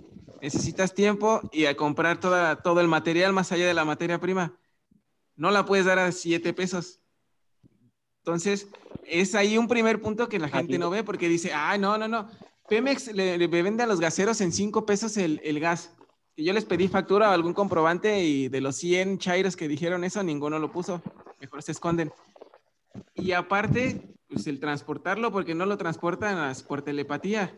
necesitas tiempo y a comprar toda, todo el material más allá de la materia prima. No la puedes dar a 7 pesos. Entonces, es ahí un primer punto que la gente no ve porque dice, ay, no, no, no. Pemex le, le vende a los gaseros en 5 pesos el, el gas. Yo les pedí factura o algún comprobante y de los 100 chairos que dijeron eso, ninguno lo puso. Mejor se esconden. Y aparte, pues el transportarlo, porque no lo transportan por telepatía.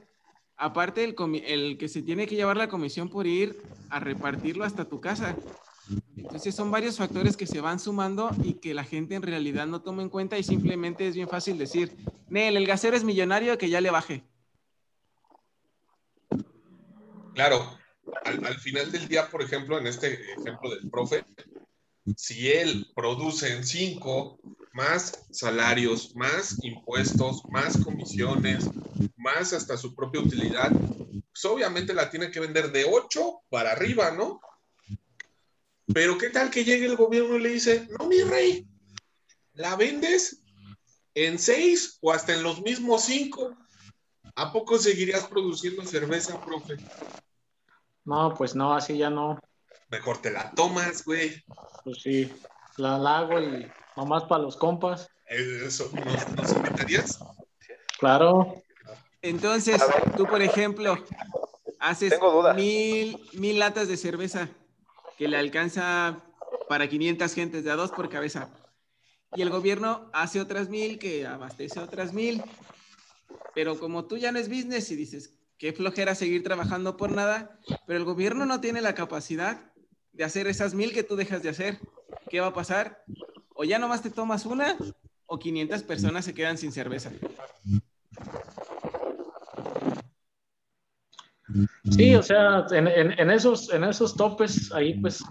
Aparte, el, el que se tiene que llevar la comisión por ir a repartirlo hasta tu casa. Entonces son varios factores que se van sumando y que la gente en realidad no toma en cuenta y simplemente es bien fácil decir, Nel, el gasero es millonario, que ya le baje. Claro, al, final del día, por ejemplo, en este ejemplo del profe, si él produce en cinco más salarios, más impuestos, más comisiones, más hasta su propia utilidad, pues obviamente la tiene que vender de 8 para arriba, ¿no? Pero ¿qué tal que llegue el gobierno y le dice, no, mi rey, la vendes en 6 o hasta en los mismos 5? ¿A poco seguirías produciendo cerveza, profe? No, pues no, así ya no. Mejor te la tomas, güey. Pues sí, la, hago y nomás para los compas. ¿Eso nos, invitarías? Claro. Entonces, tú, por ejemplo, haces mil, mil latas de cerveza que le alcanza para 500 gentes de a dos por cabeza. Y el gobierno hace otras mil que abastece otras mil. Pero como tú ya no es business y dices, qué flojera seguir trabajando por nada, pero el gobierno no tiene la capacidad de hacer esas mil que tú dejas de hacer. ¿Qué va a pasar? O ya nomás te tomas una o 500 personas se quedan sin cerveza. Sí, o sea, en, esos, en esos topes ahí pues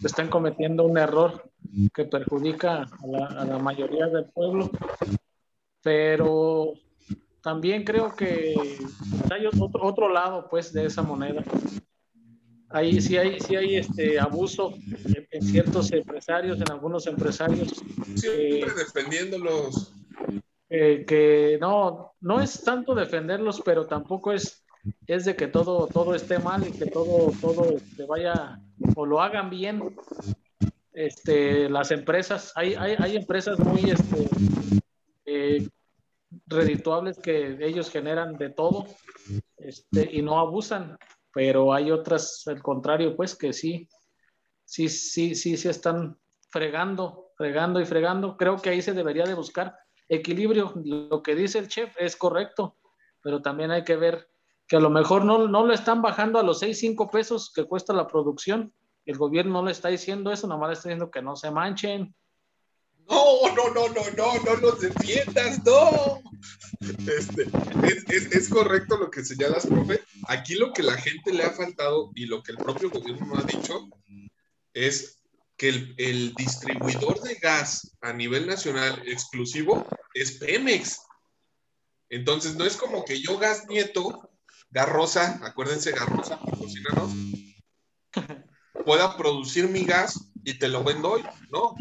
están cometiendo un error que perjudica a la, a la mayoría del pueblo, pero también creo que hay otro, otro lado pues de esa moneda. Ahí sí hay, sí hay este abuso en, ciertos empresarios, en algunos empresarios. Siempre defendiéndolos. que no, no es tanto defenderlos, pero tampoco es, es de que todo, todo esté mal y que todo, todo este, vaya o lo hagan bien. Este, las empresas, hay, hay, hay empresas muy este, eh, redituables que ellos generan de todo este, y no abusan, pero hay otras, al contrario, pues que sí, sí, sí, sí, se están fregando, fregando y fregando. Creo que ahí se debería de buscar equilibrio. Lo que dice el chef es correcto, pero también hay que ver que a lo mejor no, no lo están bajando a los 6, 5 pesos que cuesta la producción. El gobierno no le está diciendo eso, nomás le está diciendo que no se manchen, no, no, no, no, no, no nos defiendas, no. Este, es, correcto lo que señalas, profe. Aquí lo que la gente le ha faltado y lo que el propio gobierno no ha dicho es que el, el distribuidor de gas a nivel nacional exclusivo es Pemex. Entonces, no es como que yo, Gas Nieto, Gas Rosa, acuérdense, Gas Rosa, patrocínanos, pueda producir mi gas y te lo vendo hoy. No,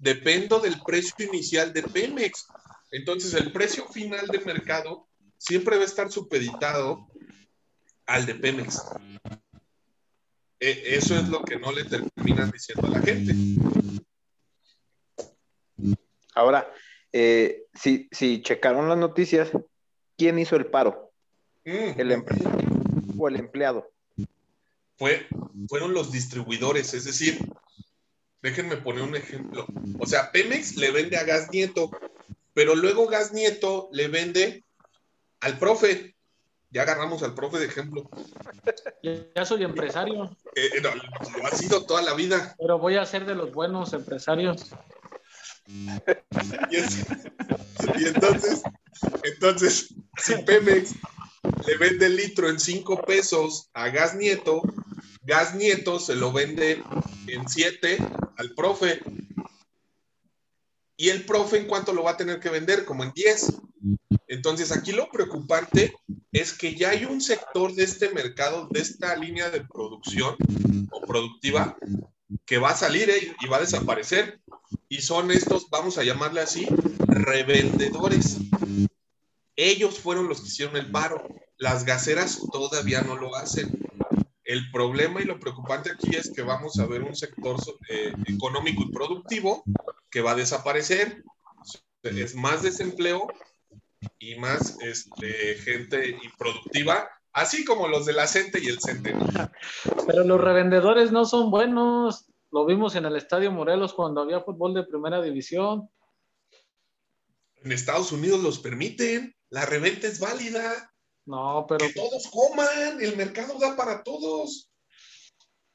dependo del precio inicial de Pemex. Entonces, el precio final de mercado siempre va a estar supeditado al de Pemex. E, eso es lo que no le terminan diciendo a la gente. Ahora, eh, si, si, checaron las noticias, ¿quién hizo el paro? Mm. ¿El empresario o el empleado? Fue, fueron los distribuidores, es decir, Déjenme poner un ejemplo. O sea, Pemex le vende a Gas Nieto, pero luego Gas Nieto le vende al profe. Ya agarramos al profe de ejemplo. Ya soy empresario. Eh, eh, lo ha sido toda la vida. Pero voy a ser de los buenos empresarios. y, entonces, entonces, si Pemex le vende el litro en cinco pesos a Gas Nieto, Gas Nieto se lo vende en 7 al profe. Y el profe, ¿en cuánto lo va a tener que vender? Como en 10. Entonces, aquí lo preocupante es que ya hay un sector de este mercado, de esta línea de producción o productiva, que va a salir eh, y va a desaparecer. y son estos, vamos a llamarle así, revendedores. Ellos fueron los que hicieron el paro. Las gaseras todavía no lo hacen. El problema y lo preocupante aquí es que vamos a ver un sector eh, económico y productivo que va a desaparecer. Es más desempleo y más este, gente improductiva, así como los de la CENTE y el CENTE. Pero los revendedores no son buenos. Lo vimos en el Estadio Morelos cuando había fútbol de primera división. En Estados Unidos los permiten, la reventa es válida. No, pero. Que todos coman, el mercado da para todos.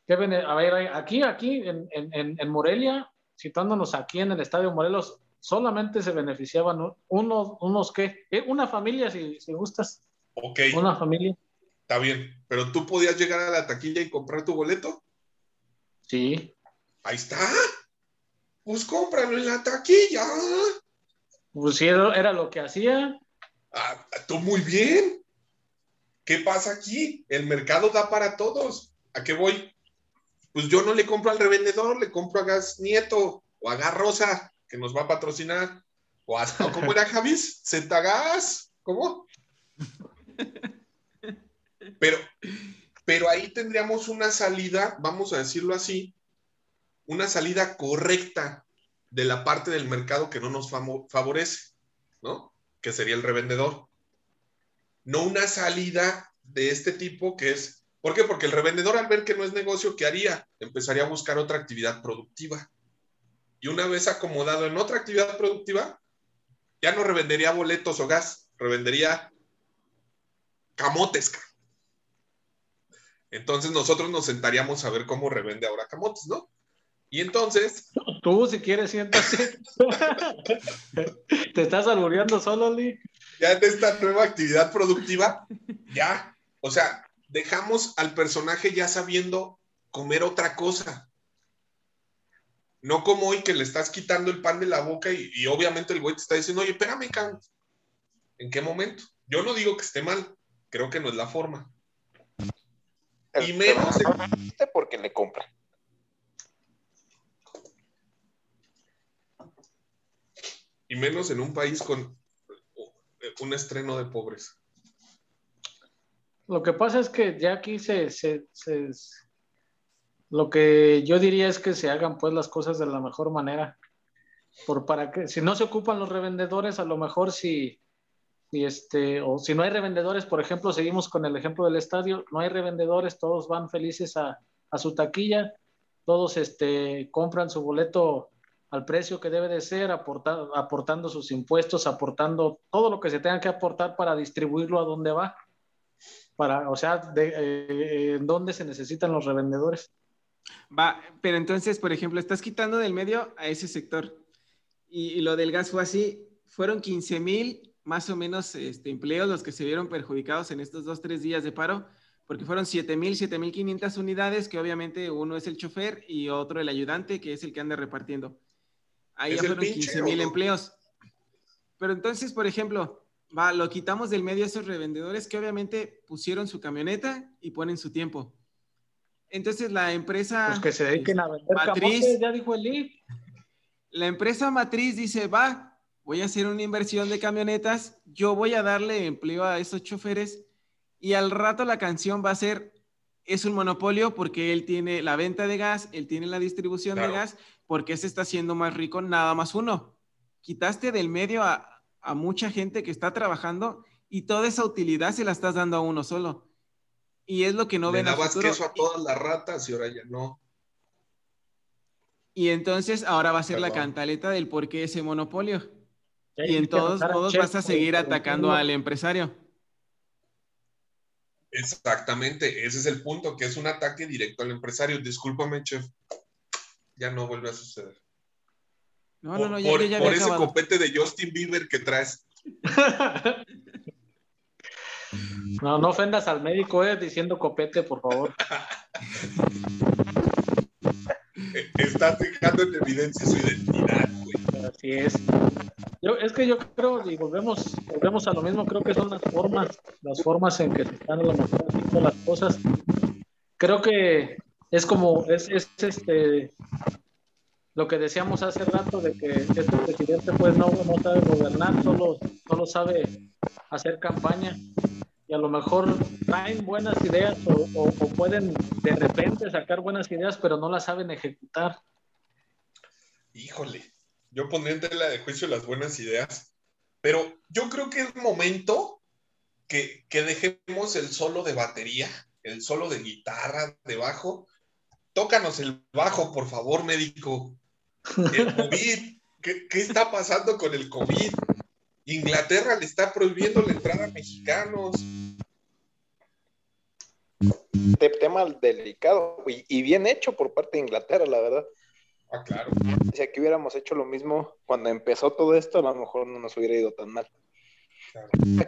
a ver, aquí, aquí en, en, en Morelia, citándonos aquí en el Estadio Morelos, solamente se beneficiaban unos, unos ¿qué? Eh, una familia, si, si gustas. Ok. Una familia. Está bien, pero tú podías llegar a la taquilla y comprar tu boleto. Sí. Ahí está. Pues cómpralo en la taquilla. Pues sí, era lo que hacía. Ah, tú muy bien. ¿Qué pasa aquí? El mercado da para todos. ¿A qué voy? Pues yo no le compro al revendedor, le compro a Gas Nieto o a Gas Rosa, que nos va a patrocinar. O hasta, ¿cómo era Javis? Zetagas. ¿Cómo? Pero, pero ahí tendríamos una salida, vamos a decirlo así, una salida correcta de la parte del mercado que no nos favorece, ¿no? Que sería el revendedor. No una salida de este tipo que es, ¿por qué? Porque el revendedor al ver que no es negocio, ¿qué haría? Empezaría a buscar otra actividad productiva. Y una vez acomodado en otra actividad productiva, ya no revendería boletos o gas, revendería camotes. Entonces nosotros nos sentaríamos a ver cómo revende ahora camotes, ¿no? Y entonces. Tú, si quieres, siéntate. ¿Te estás albureando solo, Lee? Ya en esta nueva actividad productiva, ya. O sea, dejamos al personaje ya sabiendo comer otra cosa. No como hoy que le estás quitando el pan de la boca y, obviamente el güey te está diciendo, oye, espérame, can. ¿En qué momento? Yo no digo que esté mal, creo que no es la forma. y menos. Porque le compra. y menos en un país con un estreno de pobres. Lo que pasa es que ya aquí se, se, lo que yo diría es que se hagan pues las cosas de la mejor manera. Por para que si no se ocupan los revendedores, a lo mejor si, si este, o si no hay revendedores, por ejemplo, seguimos con el ejemplo del estadio, no hay revendedores, todos van felices a, a su taquilla, todos este, compran su boleto al precio que debe de ser, aportando sus impuestos, aportando todo lo que se tenga que aportar para distribuirlo a donde va. Para, o sea, de, eh, dónde se necesitan los revendedores. Va, pero entonces, por ejemplo, estás quitando del medio a ese sector. Y, lo del gas fue así, fueron 15 mil más o menos este, empleos los que se vieron perjudicados en estos dos, tres días de paro, porque fueron 7 mil, 7 mil 500 unidades, que obviamente uno es el chofer y otro el ayudante, que es el que anda repartiendo. Ahí ya fueron 15 mil empleos. Pero entonces, por ejemplo, va, lo quitamos del medio a esos revendedores que obviamente pusieron su camioneta y ponen su tiempo. Entonces la empresa pues que se dediquen a vender matriz, ya dijo el La empresa matriz dice, va, voy a hacer una inversión de camionetas, yo voy a darle empleo a esos choferes y al rato la canción va a ser, es un monopolio porque él tiene la venta de gas, él tiene la distribución de gas, porque se está haciendo más rico nada más uno. Quitaste del medio a, mucha gente que está trabajando y toda esa utilidad se la estás dando a uno solo. Y es lo que no ven a dabas queso a todas las ratas y ahora ya no. Y entonces ahora va a ser la cantaleta del por qué ese monopolio. y en todos modos vas a seguir atacando al empresario. Exactamente, ese es el punto, que es un ataque directo al empresario. Discúlpame, chef ya no vuelve a suceder. No, no, no, ya, por, ya, por ese copete de Justin Bieber que traes. No, no ofendas al médico, eh, diciendo copete, por favor. Estás dejando en evidencia su identidad, güey. Así es. Yo, es que yo creo, y volvemos, volvemos a lo mismo, creo que son las formas, las formas en que se están a lo mejor haciendo las cosas. Creo que es como, es, es este, lo que decíamos hace rato de que este presidente pues no, no sabe gobernar, solo, solo sabe hacer campaña y a lo mejor traen buenas ideas o, pueden de repente sacar buenas ideas, pero no las saben ejecutar. Híjole, yo pondría en tela de juicio las buenas ideas, pero yo creo que es momento que, que dejemos el solo de batería, el solo de guitarra, de bajo. Tócanos el bajo, por favor, médico. El COVID, ¿qué, ¿qué está pasando con el COVID? Inglaterra le está prohibiendo la entrada a mexicanos. Tema delicado y, bien hecho por parte de Inglaterra, la verdad. Ah, claro. Si aquí hubiéramos hecho lo mismo cuando empezó todo esto, a lo mejor no nos hubiera ido tan mal.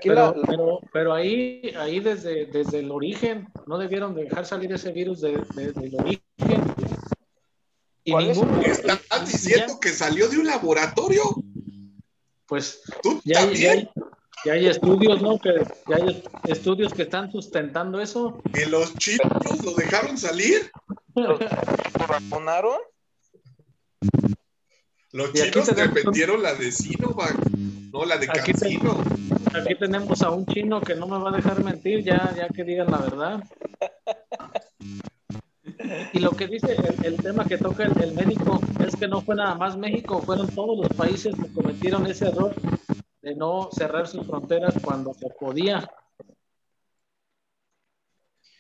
Pero, pero, ahí, ahí desde, desde el origen, no debieron dejar salir ese virus de, del origen. Y ningún... ¿Estás diciendo que salió de un laboratorio? pues ya hay, ya, hay, estudios, ¿no? Que ya hay estudios que están sustentando eso. ¿Que los chinos lo dejaron salir? ¿Lo vacunaron? Los chinos te vendieron la de Sinovac, no la de aquí, aquí tenemos a un chino que no me va a dejar mentir, ya, ya que digan la verdad. Y lo que dice el, tema que toca el, médico es que no fue nada más México, fueron todos los países que cometieron ese error de no cerrar sus fronteras cuando se podía.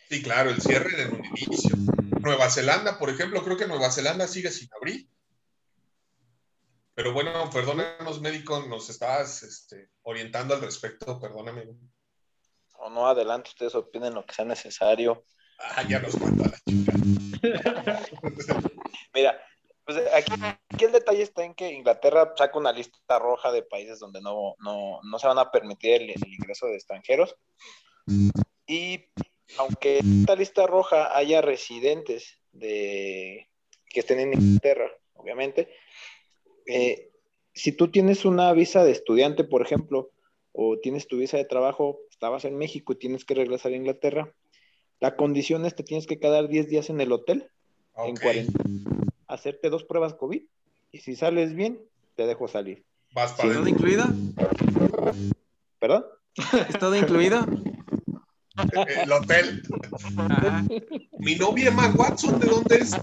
Sí, claro, el cierre de un inicio. Nueva Zelanda, por ejemplo, creo que Nueva Zelanda sigue sin abrir. Pero bueno, perdónanos, médico, nos estás este, orientando al respecto, perdóname. O no, adelante, ustedes opinen lo que sea necesario. Ah, ya nos mandó a la chica. Mira, pues aquí, el detalle está en que Inglaterra saca una lista roja de países donde no, no, no se van a permitir el, ingreso de extranjeros. Y aunque en esta lista roja haya residentes de, que estén en Inglaterra, obviamente, eh, si tú tienes una visa de estudiante, por ejemplo, o tienes tu visa de trabajo, estabas en México y tienes que regresar a Inglaterra, la condición es que tienes que quedar 10 días en el hotel, en cuarentena, hacerte dos pruebas COVID, y si sales bien, te dejo salir. ¿Vas para ¿Todo incluido? ¿Perdón? ¿Es todo incluido? El hotel. Mi novia Emma Watson, ¿de dónde es?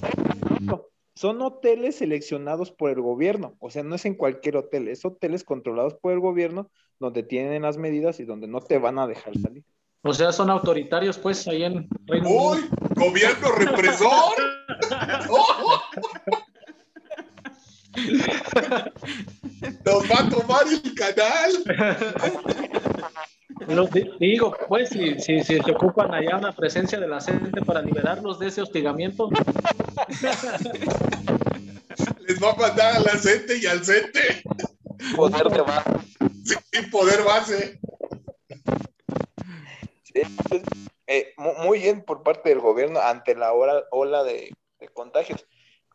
Son hoteles seleccionados por el gobierno, o sea, no es en cualquier hotel, es hoteles controlados por el gobierno donde tienen las medidas y donde no te van a dejar salir. O sea, son autoritarios, pues, ahí en Reino ¡Uy! ¡Gobierno represor! ¡Nos va a tomar el canal! Digo, pues, si, si, si, se ocupan allá una presencia de la gente para liberarlos de ese hostigamiento. Les va a mandar a la gente y al CENTE. Poder de base. Sí, poder base. Eh, muy bien por parte del gobierno ante la ola de, contagios.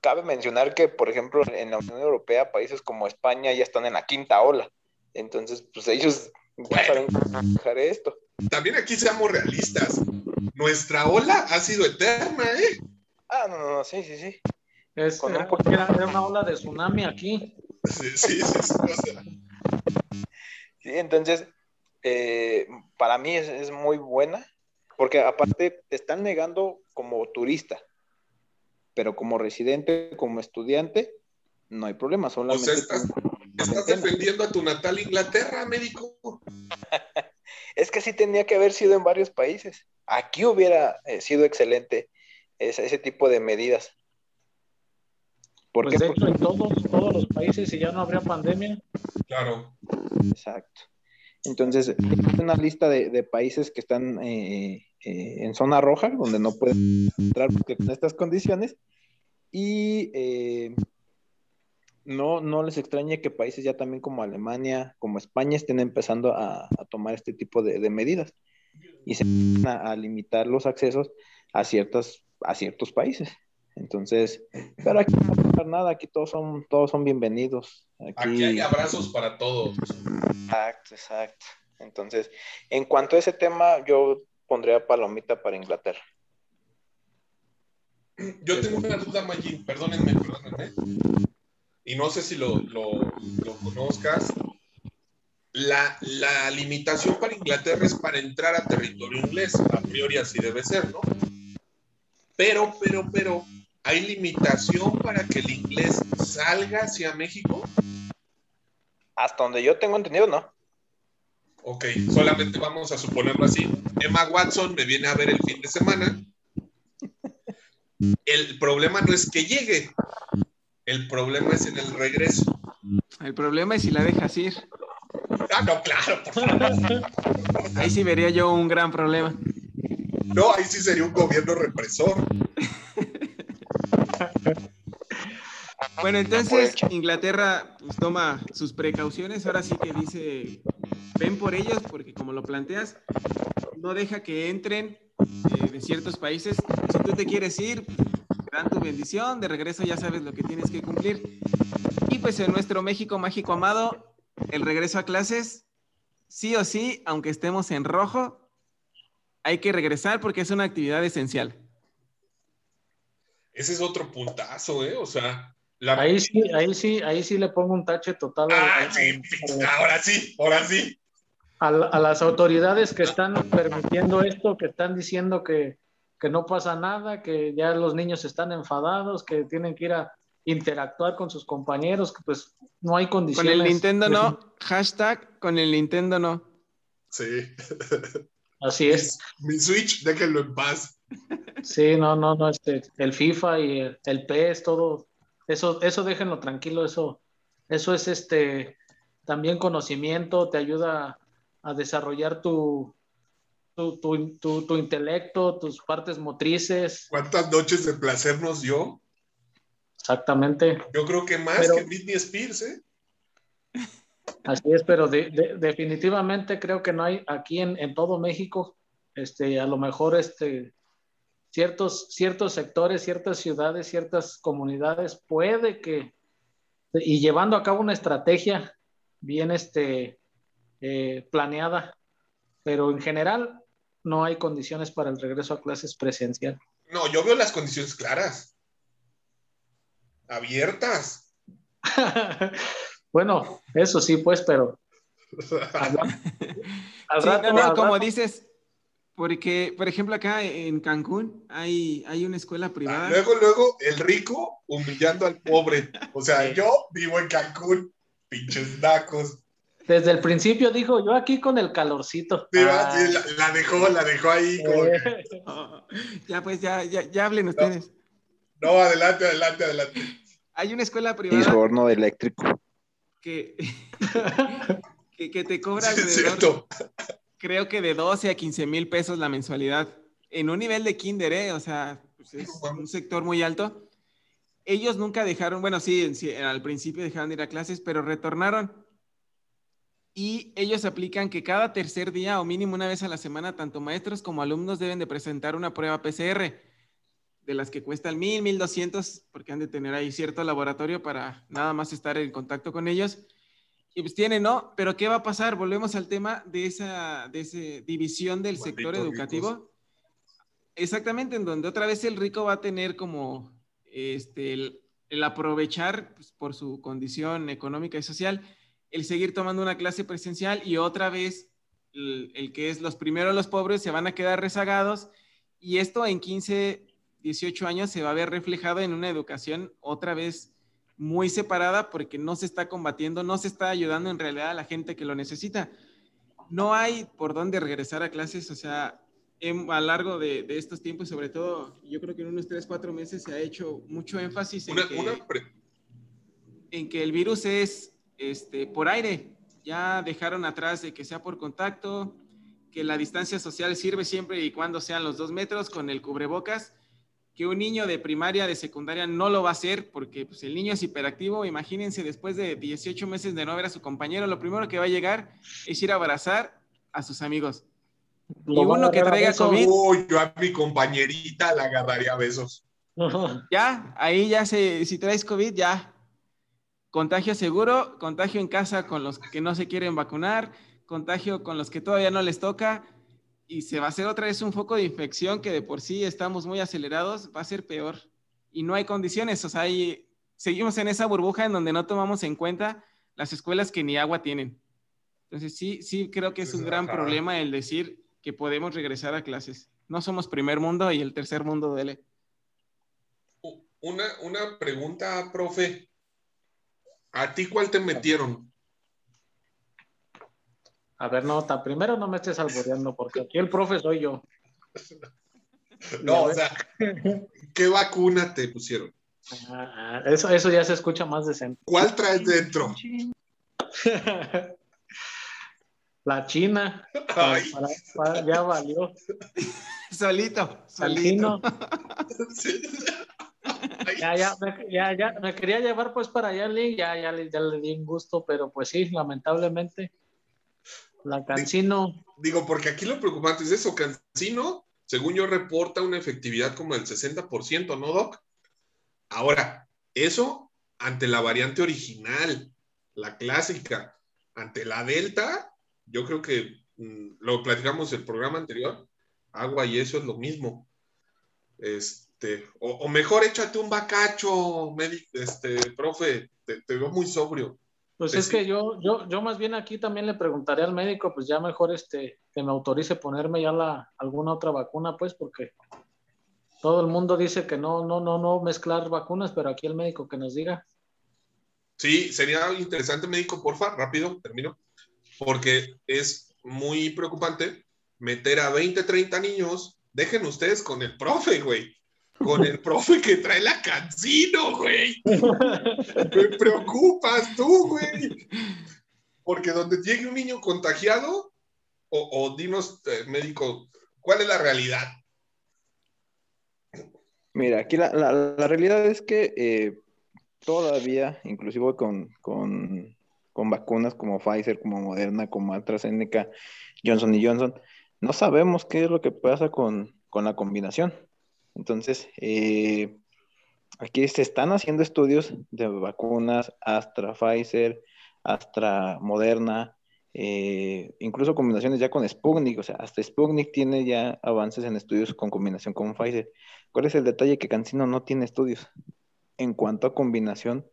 Cabe mencionar que, por ejemplo, en la Unión Europea, países como España ya están en la quinta ola. Entonces, pues ellos ya saben dejar esto. También aquí seamos realistas. Nuestra ola ha sido eterna, ¿eh? Ah, no, no, sí, sí, sí. Es, Con era, una ola de tsunami aquí. Sí, sí, sí. Sí, entonces, eh, para mí es, muy buena, porque aparte te están negando como turista, pero como residente, como estudiante, no hay problema, solamente... estás, defendiendo a tu natal Inglaterra, médico. es que sí tenía que haber sido en varios países. Aquí hubiera eh, sido excelente ese, ese, tipo de medidas. ¿Por pues de hecho, en todos, todos los países, si ya no habría pandemia. Claro. Exacto. Entonces, hay una lista de, países que están eh, eh, en zona roja, donde no pueden entrar con estas condiciones. Y eh, no, no les extrañe que países ya también como Alemania, como España, estén empezando a, tomar este tipo de, medidas y se van a, limitar los accesos a, ciertas, a ciertos países. Entonces, pero aquí no va a pasar nada, aquí todos son, todos son bienvenidos. Aquí... hay abrazos para todos. Exacto, exacto. Entonces, en cuanto a ese tema, yo pondría palomita para Inglaterra. Yo tengo una duda, Magín, perdónenme, perdónenme. Y no sé si lo, lo, lo conozcas, la, la, limitación para Inglaterra es para entrar a territorio inglés, a priori así debe ser, ¿no? Pero, pero, pero, ¿hay limitación para que el inglés salga hacia México? Hasta donde yo tengo entendido, no. Ok, solamente vamos a suponerlo así. Emma Watson me viene a ver el fin de semana. El problema no es que llegue, el problema es en el regreso. El problema es si la dejas ir. Ah, no, claro, por favor. Ahí sí vería yo un gran problema. No, ahí sí sería un gobierno represor. Bueno, entonces Inglaterra pues, toma sus precauciones. Ahora sí que dice, ven por ellos, porque como lo planteas, no deja que entren eh, de ciertos países. Si tú te quieres ir, dan tu bendición, de regreso ya sabes lo que tienes que cumplir. Y pues en nuestro México mágico amado, el regreso a clases, sí o sí, aunque estemos en rojo, hay que regresar porque es una actividad esencial. Ese es otro puntazo, ¿eh? O sea, Ahí sí, ahí sí, ahí sí le pongo un tache total. Ah, sí, ahora sí, ahora sí. A, a, las autoridades que están permitiendo esto, que están diciendo que, que, no pasa nada, que ya los niños están enfadados, que tienen que ir a interactuar con sus compañeros, que pues no hay condiciones. Con el Nintendo no, hashtag con el Nintendo no. Sí. Así es. Mi, mi Switch, déjenlo en paz. Sí, no, no, no, este, el FIFA y el, el PES, todo, eso, eso déjenlo tranquilo, eso, eso es este también conocimiento, te ayuda a desarrollar tu, tu, tu, tu, tu intelecto, tus partes motrices. ¿Cuántas noches de placer nos dio? Exactamente. Yo creo que más Pero- que Britney Spears, ¿eh? Así es, pero de- de- definitivamente creo que no hay aquí en, en todo México, este, a lo mejor este, ciertos, ciertos sectores, ciertas ciudades, ciertas comunidades, puede que, y llevando a cabo una estrategia bien este, eh, planeada, pero en general no hay condiciones para el regreso a clases presencial. No, yo veo las condiciones claras. Abiertas. bueno, eso sí, pues, pero al, Sí, rato, no, no, al como rato- dices, porque, por ejemplo, acá en Cancún hay, hay una escuela Ah, privada. Luego, luego, el rico humillando al pobre. O sea, yo vivo en Cancún, pinches nacos. Desde el principio dijo, yo aquí con el calorcito. Sí, Ah, sí, la, la dejó, la dejó ahí como que, ya, pues, ya, ya, ya hablen ustedes. No, adelante, adelante, adelante. Hay una escuela Y su privada horno eléctrico. que, que, que te cobra Sí, es alrededor, cierto. creo que de 12 a 15 mil pesos la mensualidad. En un nivel de kinder, ¿eh? O sea, pues es un sector muy alto. Ellos nunca dejaron, bueno, sí, en- sí, al principio dejaron de ir a clases, pero retornaron. Y ellos aplican que cada tercer día o mínimo una vez a la semana, tanto maestros como alumnos deben de presentar una prueba PCR, de las que cuestan mil, mil doscientos, porque han de tener ahí cierto laboratorio para nada más estar en contacto con ellos. Y pues tienen, ¿no? Pero ¿qué va a pasar? Volvemos al tema de esa, de esa división del sector educativo. ricos. Exactamente, en donde otra vez el rico va a tener como este, el, el aprovechar pues, por su condición económica y social, el seguir tomando una clase presencial y otra vez el, el que es los primeros los pobres se van a quedar rezagados y esto en 15, 18 años se va a ver reflejado en una educación otra vez muy separada porque no se está combatiendo, no se está ayudando en realidad a la gente que lo necesita. No hay por dónde regresar a clases, o sea, en- a lo largo de, de estos tiempos, sobre todo, yo creo que en unos 3, 4 meses se ha hecho mucho énfasis en, Una, que, una pre- en que el virus es este, por aire. Ya dejaron atrás de que sea por contacto, que la distancia social sirve siempre y cuando sean los dos metros con el cubrebocas, que un niño de primaria, de secundaria no lo va a hacer porque pues, el niño es hiperactivo. Imagínense, después de 18 meses de no ver a su compañero, lo primero que va a llegar es ir a abrazar a sus amigos. lo Y uno que traiga besos. COVID. Uy, yo a mi compañerita la agarraría a besos. Ya, ahí ya se, si traes COVID, ya. Contagio seguro, contagio en casa con los que no se quieren vacunar, contagio con los que todavía no les toca y se va a hacer otra vez un foco de infección que de por sí estamos muy acelerados, va a ser peor. Y no hay condiciones, o sea, hay seguimos en esa burbuja en donde no tomamos en cuenta las escuelas que ni agua tienen. Entonces, sí, sí creo que es un gran problema el decir que podemos regresar a clases. No somos primer mundo y el tercer mundo duele. Una, una pregunta, profe. ¿A ti cuál te metieron? A ver, nota, primero no me estés alboreando, porque aquí el profe soy yo. No, o sea, ¿qué vacuna te pusieron? Ah, eso, eso ya se escucha más decente. ¿Cuál traes dentro? La China. ya valió. Solito, solito. Ya, ya, me, ya, ya, me quería llevar pues para allá, ya, ya, ya le di un gusto, pero pues sí, lamentablemente la Cancino. Digo, porque aquí lo preocupante es eso, Cancino, según yo, reporta una efectividad como del 60%, ¿no, Doc? Ahora, eso ante la variante original, la clásica, ante la Delta, yo creo que mm, lo platicamos el programa anterior, agua y eso es lo mismo. Este, o, mejor échate un bacacho, este, profe, te, te veo muy sobrio. Pues es que yo, yo, yo más bien aquí también le preguntaré al médico, pues ya mejor este, que me autorice ponerme ya la, alguna otra vacuna, pues, porque todo el mundo dice que no, no, no, no mezclar vacunas, pero aquí el médico que nos diga. Sí, sería interesante, médico, porfa, rápido, termino, porque es muy preocupante meter a 20, 30 niños, dejen ustedes con el profe, güey con el profe que trae la cancino, güey. Me preocupas tú, güey. Porque donde llegue un niño contagiado, o, dinos, eh, médico, ¿cuál es la realidad? Mira, aquí la, la, realidad es que eh, todavía, inclusive con, con, con, vacunas como Pfizer, como Moderna, como AstraZeneca, Johnson y Johnson, no sabemos qué es lo que pasa con, con la combinación. Entonces, eh, aquí se están haciendo estudios de vacunas Astra, Pfizer, Astra, Moderna, eh, incluso combinaciones ya con Sputnik, o sea, hasta Sputnik tiene ya avances en estudios con combinación con Pfizer. ¿Cuál es el detalle? Que Cancino no tiene estudios en cuanto a combinación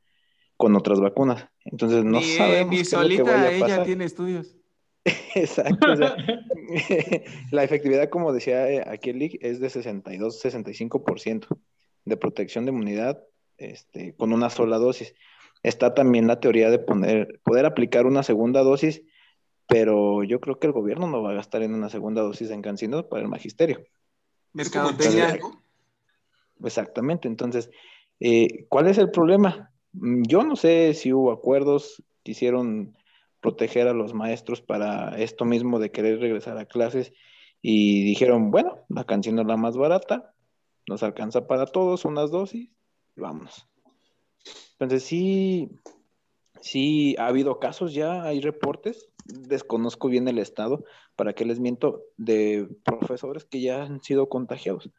con otras vacunas. Entonces no eh, sabemos. Ni solita ella tiene estudios. Exacto. la efectividad, como decía eh, aquí el es de 62-65% de protección de inmunidad este, con una sola dosis. Está también la teoría de poner, poder aplicar una segunda dosis, pero yo creo que el gobierno no va a gastar en una segunda dosis en cancino para el magisterio. Mercadotecnia. Exactamente. Entonces, eh, ¿cuál es el problema? Mm, yo no sé si hubo acuerdos, quisieron proteger a los maestros para esto mismo de querer regresar a clases y dijeron, bueno, la canción es la más barata, nos alcanza para todos unas dosis y vámonos. Entonces sí, sí ha habido casos ya, hay reportes, desconozco bien el estado, para que les miento, de profesores que ya han sido contagiados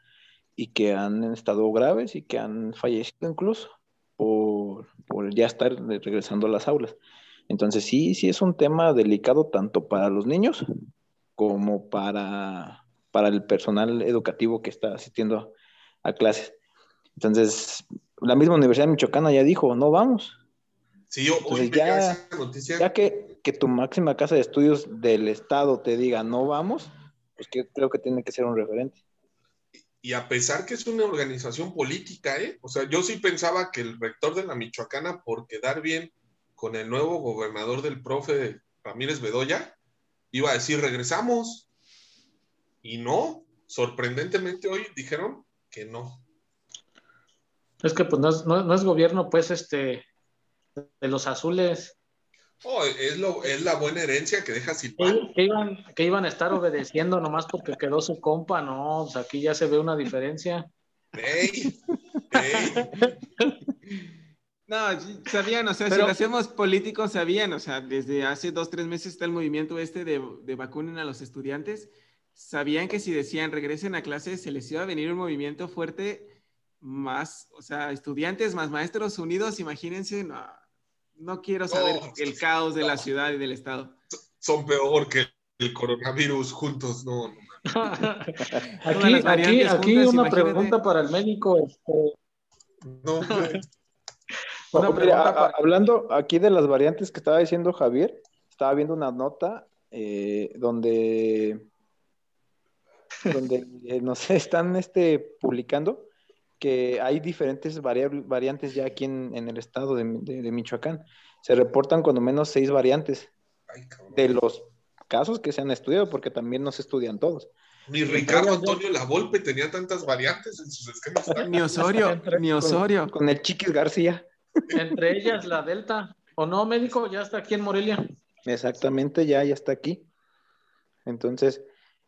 y que han estado graves y que han fallecido incluso por, por ya estar regresando a las aulas. Entonces sí, sí es un tema delicado tanto para los niños como para, para el personal educativo que está asistiendo a clases. Entonces, la misma Universidad Michoacana ya dijo, no vamos. Sí, hoy ya, esa noticia. ya que, que, tu máxima casa de estudios del estado te diga no vamos, pues que creo que tiene que ser un referente. Y a pesar que es una organización política, ¿eh? O sea, yo sí pensaba que el rector de la Michoacana, por quedar bien con el nuevo gobernador del profe Ramírez Bedoya, iba a decir regresamos. Y no, sorprendentemente hoy dijeron que no. Es que pues no es, gobierno pues este de los azules. Oh, es, lo, es la buena herencia que deja sin Que iban, que iban a estar obedeciendo nomás porque quedó su compa, no, aquí ya se ve una diferencia. ¡Ey! ¡Ey! No, sabían, o sea, si lo hacemos políticos, sabían, o sea, desde hace dos, tres meses está el movimiento este de, de vacunen a los estudiantes. Sabían que si decían regresen a clases, se les iba a venir un movimiento fuerte más, o sea, estudiantes más maestros unidos, imagínense, no, no quiero saber el caos de la ciudad y del estado. Son peor que el coronavirus juntos, no. aquí, aquí, aquí una pregunta para el médico. Este, no, Una mira, pregunta a- a- para- hablando aquí de las variantes que estaba diciendo Javier, estaba viendo una nota eh, donde, donde eh, no sé, están este, publicando que hay diferentes variantes ya aquí en, en el estado de, de- de Michoacán. Se reportan cuando menos seis variantes Ay, de los casos que se han estudiado, porque también no se estudian todos. Ni Ricardo Antonio Lavolpe tenía tantas variantes en sus esquemas. Ni Osorio, ni Osorio. Con el Chiquis García. Entre ellas la Delta. ¿O no, médico? Ya está aquí en Morelia. Exactamente, ya, ya está aquí. Entonces,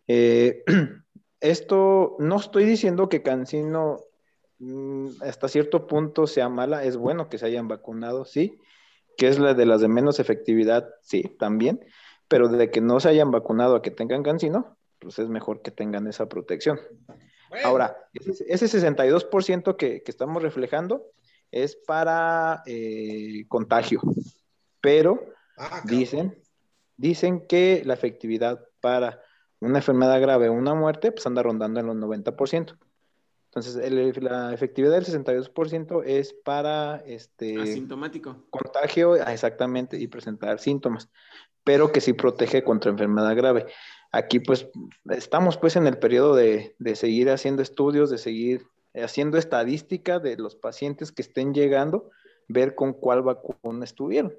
eh, esto no estoy diciendo que Cancino mm, hasta cierto punto sea mala, es bueno que se hayan vacunado, sí, que es la de las de menos efectividad, sí, también, pero de que no se hayan vacunado a que tengan Cancino, pues es mejor que tengan esa protección. Bueno, Ahora, ese, ese 62% que, que estamos reflejando es para eh, contagio, pero ah. Dicen, dicen que la efectividad para una enfermedad grave o una muerte, pues anda rondando en los 90%. Entonces, el- la efectividad del 62% es para este Asintomático. contagio, ah, exactamente, y presentar síntomas, pero que sí protege contra enfermedad grave. Aquí, pues, estamos pues en el periodo de, de seguir haciendo estudios, de seguir haciendo estadística de los pacientes que estén llegando, ver con cuál vacuna estuvieron.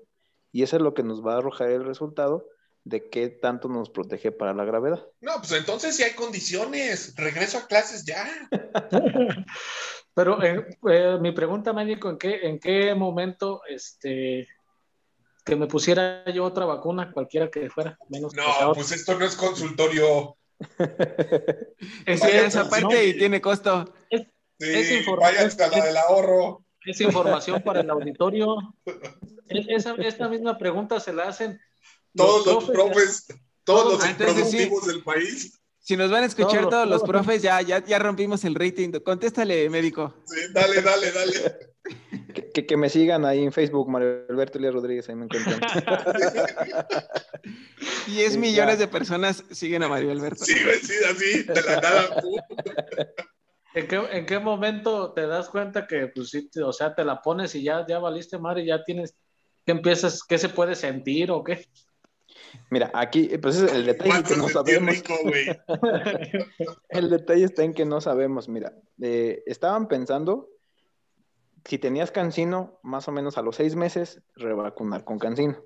Y eso es lo que nos va a arrojar el resultado de qué tanto nos protege para la gravedad. No, pues entonces sí hay condiciones. Regreso a clases ya. Pero eh, eh, mi pregunta, médico, ¿en qué, en qué momento este, que me pusiera yo otra vacuna, cualquiera que fuera, menos No, pues esto no es consultorio. Es Vaya, esa pues, parte no. y tiene costo. Es información. váyanse a la del ahorro. Es información para el auditorio. Es- Esa, esta misma pregunta se la hacen Todos los profes. profes, todos los Antes de sí. improductivos del país. Si nos van a escuchar Todos, todos los todos. profes, ya, ya, ya rompimos el rating. Contéstale, médico. Sí, dale, dale, dale. Que, que- que me sigan ahí en Facebook, Mario Alberto Elías Rodríguez, ahí me encuentran. 10 Sí, millones ya. de personas siguen a Mario Alberto. Sí, vestida así, de la nada. ¿En qué, en qué momento te das cuenta que, pues sí, o sea, te la pones y ya, ya valiste madre y ya tienes, ¿qué empiezas, qué se puede sentir o qué? Mira, aquí, pues es el detalle Vas que no sabemos. rico. El detalle está en que no sabemos. Mira, eh, estaban pensando si tenías cancino, más o menos a los seis meses, revacunar con cancino.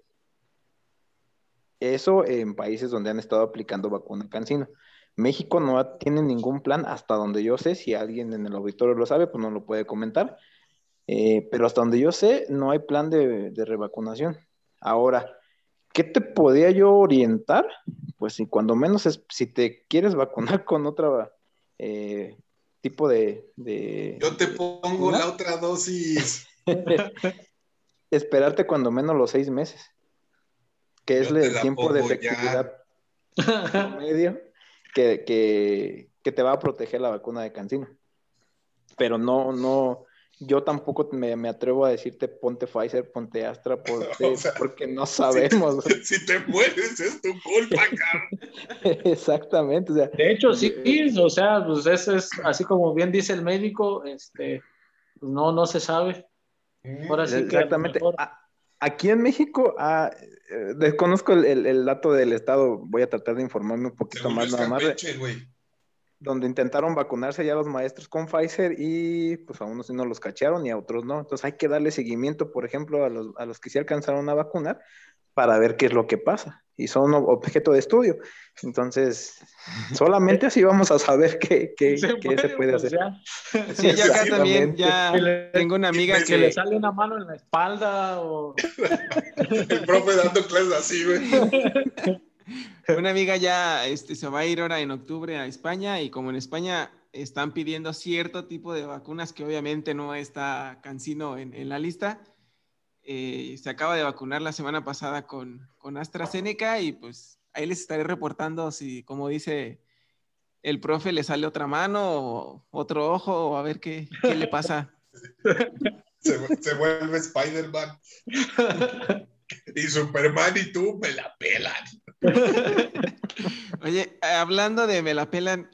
Eso en países donde han estado aplicando vacuna cancino. México no tiene ningún plan, hasta donde yo sé, si alguien en el auditorio lo sabe, pues no lo puede comentar. Eh, pero hasta donde yo sé, no hay plan de, de revacunación. Ahora, ¿qué te podía yo orientar? Pues si cuando menos es, si te quieres vacunar con otra eh, tipo de, de- Yo te pongo la otra dosis. esperarte cuando menos los seis meses, que es Yo el tiempo de pongo ya. efectividad medio que, que, que te va a proteger la vacuna de Cancino. Pero no, no, yo tampoco me, me atrevo a decirte ponte Pfizer, ponte Astra, ponte- O sea, porque no sabemos. Si te mueres, es tu culpa, cabrón. Exactamente, o sea, De hecho, sí, o sea, pues eso es, así como bien dice el médico, este, pues no, no se sabe. Ahora sí que Exactamente. A- Aquí en México, ah, eh, desconozco el, el- el dato del estado, voy a tratar de informarme un poquito Según más, nada más, de- donde intentaron vacunarse ya los maestros con Pfizer y pues a unos sí no los cacharon y a otros no. Entonces hay que darle seguimiento, por ejemplo, a los, a los que sí alcanzaron a vacunar para ver qué es lo que pasa. Y son ob- objeto de estudio. Entonces, solamente así vamos a saber qué, qué- qué se puede pues hacer. ya, Sí, yo acá también ya tengo una amiga que que le sale una mano en la espalda o El profe dando clases así, güey. una amiga ya este, se va a ir ahora en octubre a España y como en España están pidiendo cierto tipo de vacunas que obviamente no está Cancino en, en la lista, eh, se acaba de vacunar la semana pasada con, con AstraZeneca y pues ahí les estaré reportando si, como dice el profe, le sale otra mano o otro ojo o a ver qué, qué le pasa. Se, se vuelve Spider-Man. Y Superman y tú me la pelan. Oye, hablando de me la pelan,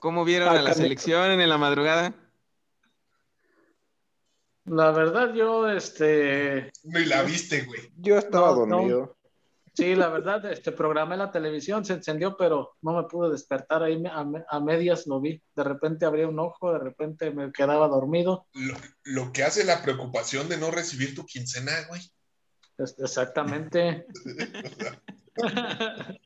¿cómo vieron a la selección en la madrugada? La verdad, yo, este. Ni la viste, güey. Yo estaba No, no. dormido. Sí, la verdad, este, programé la televisión, se encendió, pero no me pude despertar ahí a, me- a medias lo vi. De repente abría un ojo, de repente me quedaba dormido. Lo, lo que hace la preocupación de no recibir tu quincena, güey. Es- exactamente.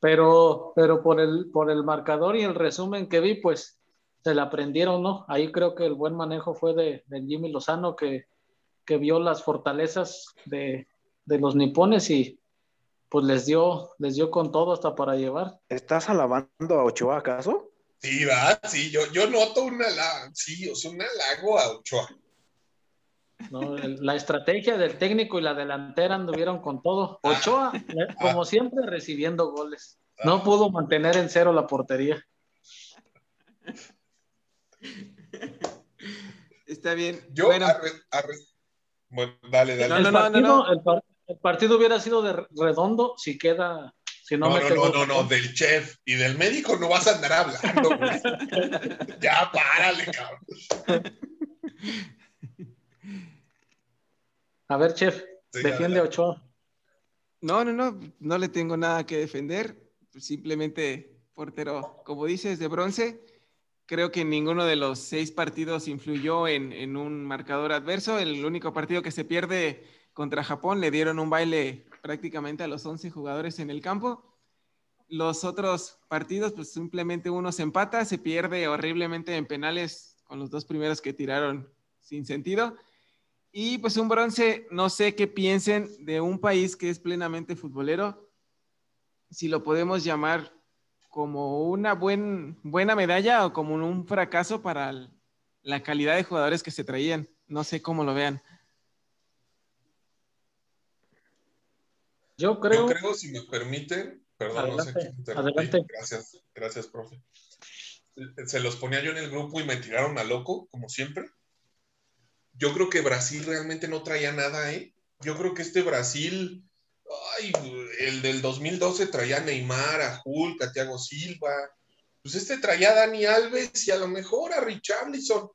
pero, pero por el, por el marcador y el resumen que vi, pues se la aprendieron, ¿no? Ahí creo que el buen manejo fue de, de Jimmy Lozano, que, que vio las fortalezas de, de los nipones y pues les dio, les dio con todo hasta para llevar. ¿Estás alabando a Ochoa acaso? Sí, va, sí, yo, yo noto una halago, sí, o sea, un halago a Ochoa. ¿no? El- La estrategia del técnico y la delantera anduvieron con todo. Ochoa, eh, como siempre, recibiendo goles. No pudo mantener en cero la portería. Está bien. Yo, bueno, arre- arre- bueno, dale, dale. No, el, no, no, partido, no. El, par- el partido hubiera sido de redondo si queda, si no, No, no, mete no, gol. no, no, del chef y del médico no vas a andar hablando, güey. Ya, párale, cabrón. A ver, chef, Sí, defiende a. Ochoa. no, no, no, no le tengo nada que defender. Simplemente portero, como dices, de bronce. Creo que ninguno de los seis partidos influyó en, en un marcador adverso. El único partido que se pierde contra Japón le dieron un baile prácticamente a los 11 jugadores en el campo. Los otros partidos, pues simplemente uno se empata, se pierde horriblemente en penales con los dos primeros que tiraron sin sentido. Y pues un bronce, no sé qué piensen de un país que es plenamente futbolero, si lo podemos llamar como una buen, buena medalla o como un fracaso para el- la calidad de jugadores que se traían. No sé cómo lo vean. Yo creo, Yo creo, si me permiten, perdón, no sé quién adelante. Gracias, gracias, profe. Se los ponía yo en el grupo y me tiraron a loco, como siempre. Yo creo que Brasil realmente no traía nada, ¿eh? Yo creo que este Brasil, ay, el del 2012 traía a Neymar, a Hulk, a Silva. Pues este traía a Dani Alves y a lo mejor a Richarlison,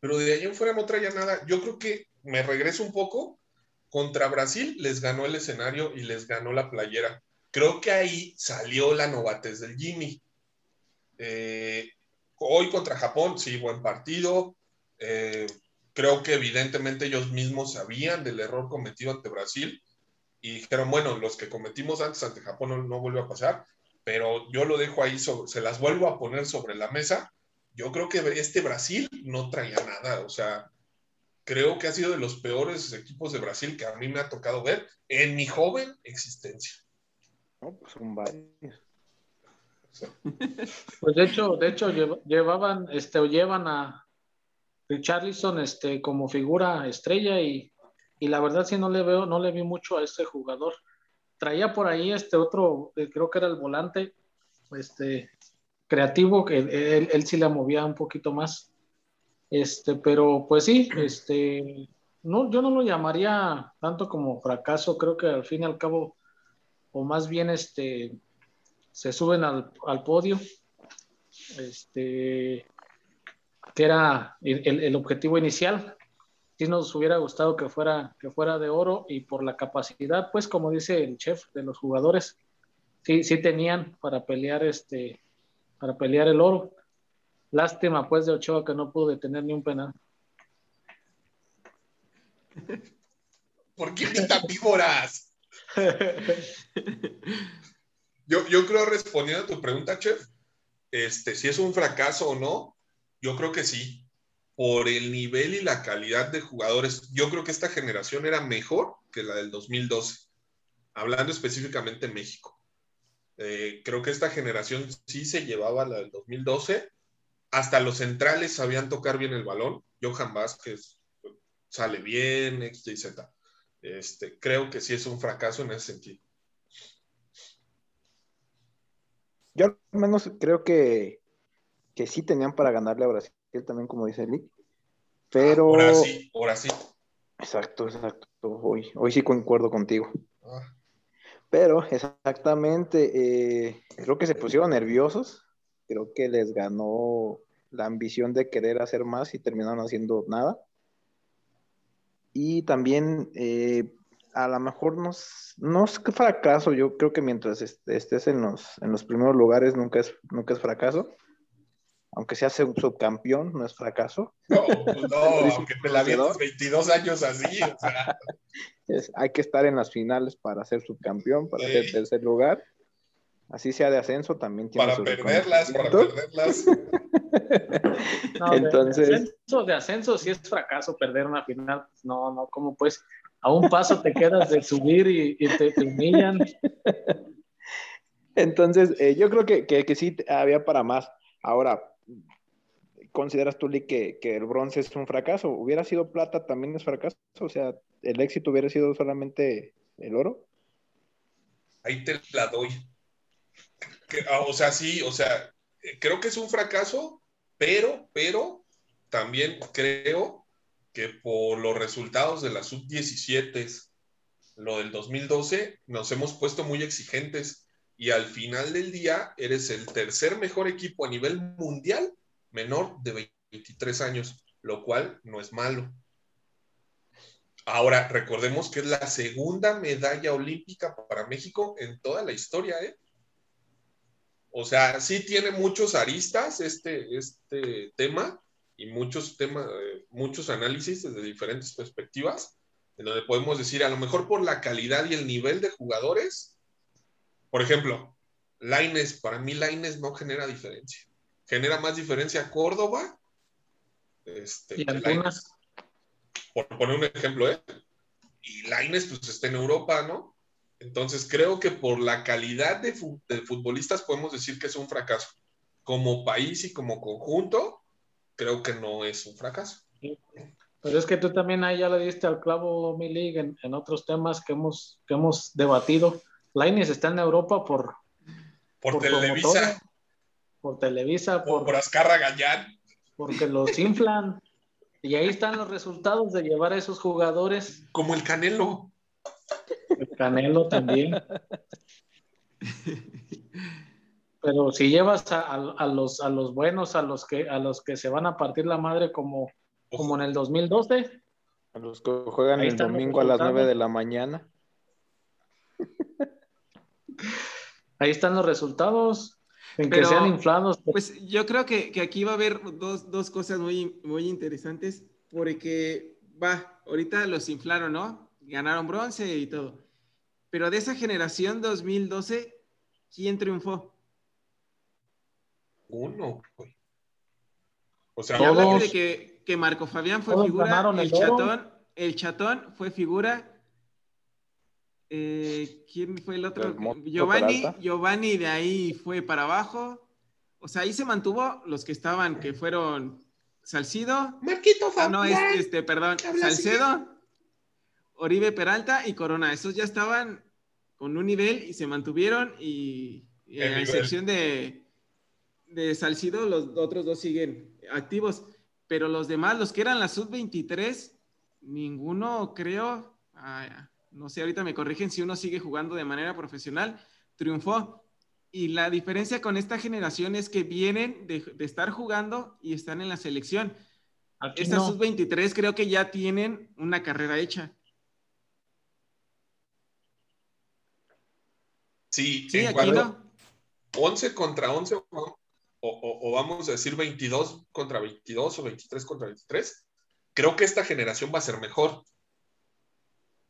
pero de ahí en fuera no traía nada. Yo creo que me regreso un poco. Contra Brasil les ganó el escenario y les ganó la playera. Creo que ahí salió la novatez del Jimmy. Eh, hoy contra Japón, sí, buen partido. Eh, creo que evidentemente ellos mismos sabían del error cometido ante Brasil y dijeron, bueno, los que cometimos antes ante Japón no, no vuelve a pasar, pero yo lo dejo ahí, sobre- se las vuelvo a poner sobre la mesa. Yo creo que este Brasil no traía nada, o sea, creo que ha sido de los peores equipos de Brasil que a mí me ha tocado ver en mi joven existencia. No, pues son varios. pues de hecho, de hecho llev- llevaban, este, o llevan a Richarlison, este, como figura estrella y, y la verdad sí no le veo, no le vi mucho a este jugador. Traía por ahí este otro, eh, creo que era el volante, este, creativo, que él, él sí la movía un poquito más. Este, pero pues sí, este, no, yo no lo llamaría tanto como fracaso, creo que al fin y al cabo, o más bien este, se suben al, al podio, este, que era el- el objetivo inicial. Sí nos hubiera gustado que fuera, que fuera de oro y por la capacidad, pues como dice el chef de los jugadores, sí, sí tenían para pelear este, para pelear el oro. Lástima pues de Ochoa que no pudo detener ni un penal. ¿Por qué invitan víboras? Yo, yo creo, respondiendo a tu pregunta, Chef, este, si es un fracaso o no, yo creo que sí. Por el nivel y la calidad de jugadores, yo creo que esta generación era mejor que la del 2012, hablando específicamente de México. Eh, creo que esta generación sí se llevaba la del 2012. Hasta los centrales sabían tocar bien el balón. Johan Vázquez sale bien, X, Y, Z. Este, creo que sí es un fracaso en ese sentido. Yo al menos creo que, que sí tenían para ganarle a Brasil también, como dice Eli. Pero. Ahora sí, ahora sí. Exacto, exacto. Hoy, hoy sí concuerdo contigo. Ah, Pero exactamente, eh, creo que se pusieron nerviosos. Creo que les ganó la ambición de querer hacer más y terminaron haciendo nada. Y también eh, a lo mejor no, no es fracaso, yo creo que mientras estés en los, en los primeros lugares nunca es, nunca es fracaso. Aunque seas un subcampeón, no es fracaso. No, pues no, aunque te la 22 años así. hay que estar en las finales para ser subcampeón, para ser tercer lugar. Así sea de ascenso, también tiene Para perderlas, para perderlas. Entonces. De, ascenso, de ascenso sí es fracaso perder una final. No, no, ¿cómo pues? A un paso te quedas de subir y, te, humillan. Entonces, eh, yo creo que, que, sí había para más. Ahora, ¿consideras tú, Lee, que, el bronce es un fracaso? ¿Hubiera sido plata también es fracaso? O sea, ¿el éxito hubiera sido solamente el oro? Ahí te la doy. Ah, o sea, sí, o sea, creo que es un fracaso, pero, pero también creo que por los resultados de la sub-17, lo del 2012, nos hemos puesto muy exigentes y al final del día eres el tercer mejor equipo a nivel mundial menor de 23 años, lo cual no es malo. Ahora, recordemos que es la segunda medalla olímpica para México en toda la historia, ¿eh? O sea, sí tiene muchos aristas este, este tema y muchos temas, eh, muchos análisis desde diferentes perspectivas, en donde podemos decir, a lo mejor por la calidad y el nivel de jugadores, por ejemplo, Laines, para mí Laines no genera diferencia. Genera más diferencia Córdoba. Este, y algunas. Por poner un ejemplo, ¿eh? Y Laines, pues está en Europa, ¿no? Entonces creo que por la calidad de, futbolistas podemos decir que es un fracaso. Como país y como conjunto, creo que no es un fracaso. Pero es que tú también ahí ya le diste al clavo, mi en, en otros temas que hemos, que hemos debatido. Lainez está en Europa por... Por, Televisa. Por Televisa. Por, por Azcarra Gallán. Porque los inflan. y ahí están los resultados de llevar a esos jugadores. Como el Canelo. Canelo también. Pero si llevas a, los, a los buenos, a los, que, a los que se van a partir la madre como, como en el 2012. A los que juegan el domingo a las 9 de la mañana. Ahí están los resultados. En que sean inflados. Pues yo creo que, que aquí va a haber dos, dos, cosas muy, muy interesantes, porque va, ahorita los inflaron, ¿no? Ganaron bronce y todo. Pero de esa generación 2012, ¿quién triunfó? Uno, O sea, todos, de que, que, Marco Fabián fue figura, el, chatón, el chatón fue figura. Eh, ¿Quién fue el otro? Giovanni, Giovanni de ahí fue para abajo. O sea, ahí se mantuvo los que estaban, que fueron Salcido. Marquito Fabián. no, este, este perdón, Salcedo. Oribe Peralta y Corona. Esos ya estaban con un nivel y se mantuvieron y, a excepción de, de Salcido, los otros dos siguen activos. Pero los demás, los que eran la sub-23, ninguno creo, ah, no sé, ahorita me corrigen si uno sigue jugando de manera profesional, triunfó. Y la diferencia con esta generación es que vienen de, estar jugando y están en la selección. Estas sub-23 creo que ya tienen una carrera hecha. Sí, en cuanto, 11 contra 11 o, vamos a decir 22 contra 22 o 23 contra 23, creo que esta generación va a ser mejor.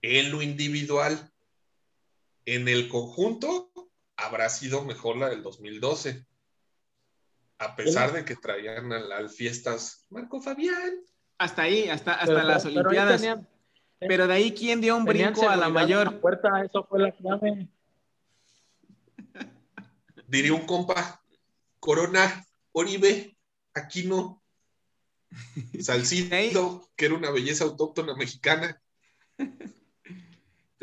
En lo individual, en el conjunto, habrá sido mejor la del 2012. A pesar de que traían al, fiestas Marco Fabián. Hasta ahí, hasta, hasta las Olimpiadas. Pero, de ahí, ¿quién dio un brinco a la mayor? puerta, eso fue la clave diría un compa, Corona, Oribe, Aquino, Salcido, que era una belleza autóctona mexicana.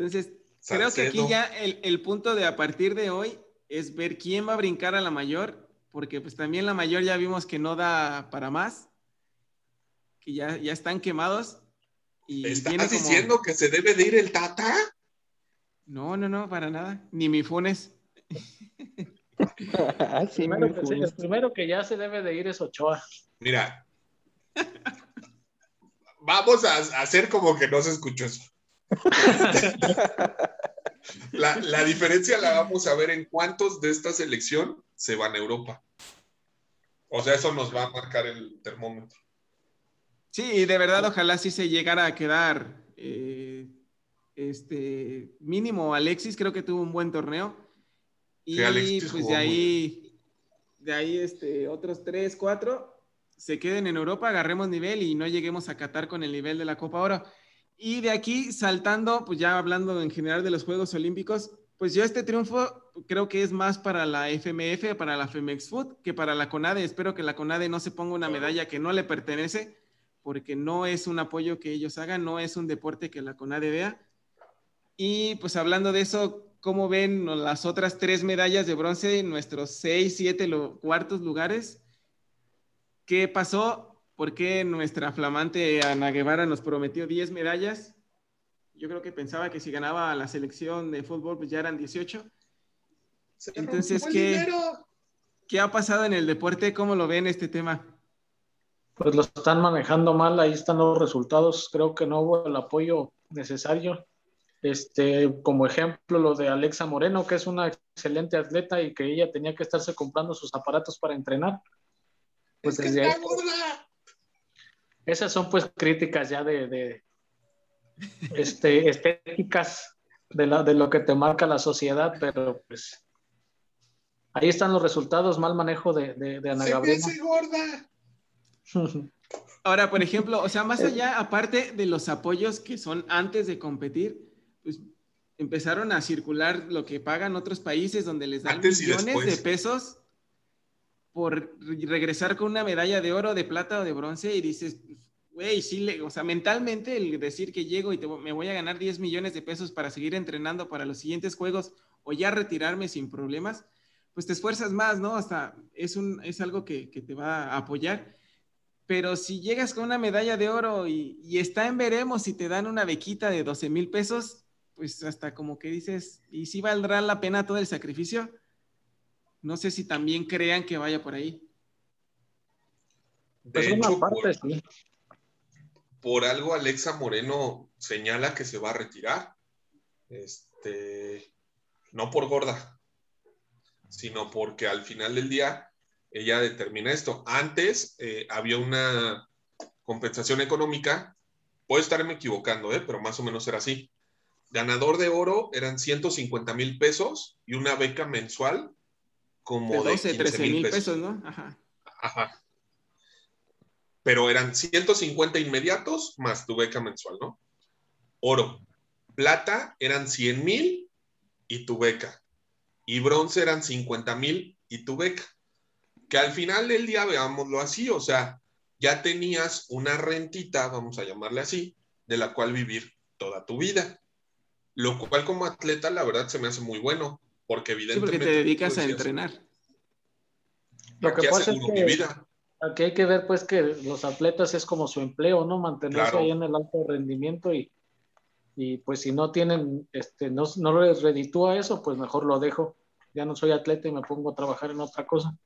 Entonces, creo que aquí ya el, punto de a partir de hoy es ver quién va a brincar a la mayor, porque pues también la mayor ya vimos que no da para más, que ya, ya están quemados. Y ¿Estás diciendo que se debe de ir el Tata? No, no, no, para nada. Ni mi Funes. Ah, sí, Primero que el primero que ya se debe de ir es Ochoa. Mira. Vamos a a hacer como que no se escuchó eso. La, la diferencia la vamos a ver en cuántos de esta selección se van a Europa. O sea, eso nos va a marcar el termómetro. Sí, de verdad, ojalá sí se llegara a quedar. eh, este mínimo Alexis, creo que tuvo un buen torneo. Y Sí, pues de ahí, de ahí este, otros tres, cuatro se queden en Europa, agarremos nivel y no lleguemos a Qatar con el nivel de la Copa Oro. Y de aquí saltando, pues ya hablando en general de los Juegos Olímpicos, pues yo este triunfo creo que es más para la FMF, para la Femex Food, que para la CONADE. Espero que la CONADE no se ponga una medalla que no le pertenece, porque no es un apoyo que ellos hagan, no es un deporte que la CONADE vea. Y pues hablando de eso, ¿cómo ven las otras tres medallas de bronce en nuestros seis, siete lo- cuartos lugares? ¿Qué pasó? ¿Por qué nuestra flamante Ana Guevara nos prometió 10 medallas? Yo creo que pensaba que si ganaba la selección de fútbol, pues ya eran 18. Se Entonces, ¿qué? ¿Qué ha pasado en el deporte? ¿Cómo lo ven este tema? Pues lo están manejando mal, ahí están los resultados. Creo que no hubo el apoyo necesario. Este, como ejemplo, lo de Alexa Moreno, que es una excelente atleta y que ella tenía que estarse comprando sus aparatos para entrenar. Pues Es que desde ahí, está gorda. Esas son pues críticas ya de, de, este, estéticas de, la, de lo que te marca la sociedad, pero pues ahí están los resultados, mal manejo de, de, de Ana Se me Gabriela. hace gorda. Ahora, por ejemplo, o sea, más allá, aparte de los apoyos que son antes de competir, pues empezaron a circular lo que pagan otros países donde les dan Antes millones de pesos por re- regresar con una medalla de oro, de plata o de bronce y dices, güey, sí, le- o sea, mentalmente el decir que llego y te me voy a ganar 10 millones de pesos para seguir entrenando para los siguientes juegos o ya retirarme sin problemas, pues te esfuerzas más, ¿no? Hasta es, un, es algo que, que te va a apoyar. Pero si llegas con una medalla de oro y, y está en veremos y te dan una bequita de 12 mil pesos, pues hasta como que dices, ¿y si valdrá la pena todo el sacrificio? No sé si también crean que vaya por ahí. De Pues hecho, una parte por, sí. Por algo Alexa Moreno señala que se va a retirar. Este, no por gorda, sino porque al final del día ella determina esto. Antes eh, había una compensación económica, puedo estarme equivocando, ¿eh? pero más o menos era así. Ganador de oro eran 150 mil pesos y una beca mensual como De de, 12, 15 13 mil mil pesos. pesos, ¿no? Ajá. Ajá. Pero eran 150 inmediatos más tu beca mensual, ¿no? Oro. Plata eran 100 mil y tu beca. Y bronce eran 50 mil y tu beca. Que al final del día, veámoslo así, o sea, ya tenías una rentita, vamos a llamarle así, de la cual vivir toda tu vida. Lo cual como atleta, la verdad, se me hace muy bueno, porque Sí, evidentemente... porque te dedicas a entrenar. Lo que "Aquí pasa es que mi vida. Aquí hay que ver pues que los atletas es como su empleo, ¿no? Mantenerse Claro. ahí en el alto rendimiento y, y pues si no tienen, este, no, no les reditúa eso, pues mejor lo dejo. Ya no soy atleta y me pongo a trabajar en otra cosa.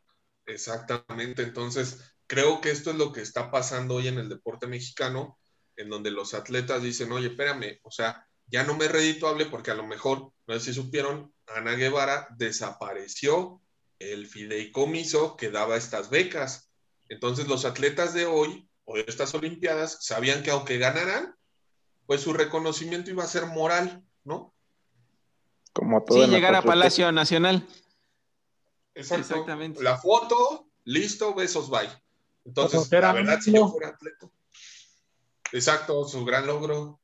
Exactamente, entonces creo que esto es lo que está pasando hoy en el deporte mexicano, en donde los atletas dicen, oye, espérame, o sea, ya no me es redituable porque a lo mejor, no sé si supieron, Ana Guevara desapareció el fideicomiso que daba estas becas. Entonces los atletas de hoy o de estas Olimpiadas sabían que aunque ganaran, pues su reconocimiento iba a ser moral, ¿no? Como todo Sí, llegar a. Palacio Nacional. Exacto. Exactamente. La foto, listo, besos, bye. Entonces, Conocer la verdad, si yo fuera atleta. Exacto, su gran logro.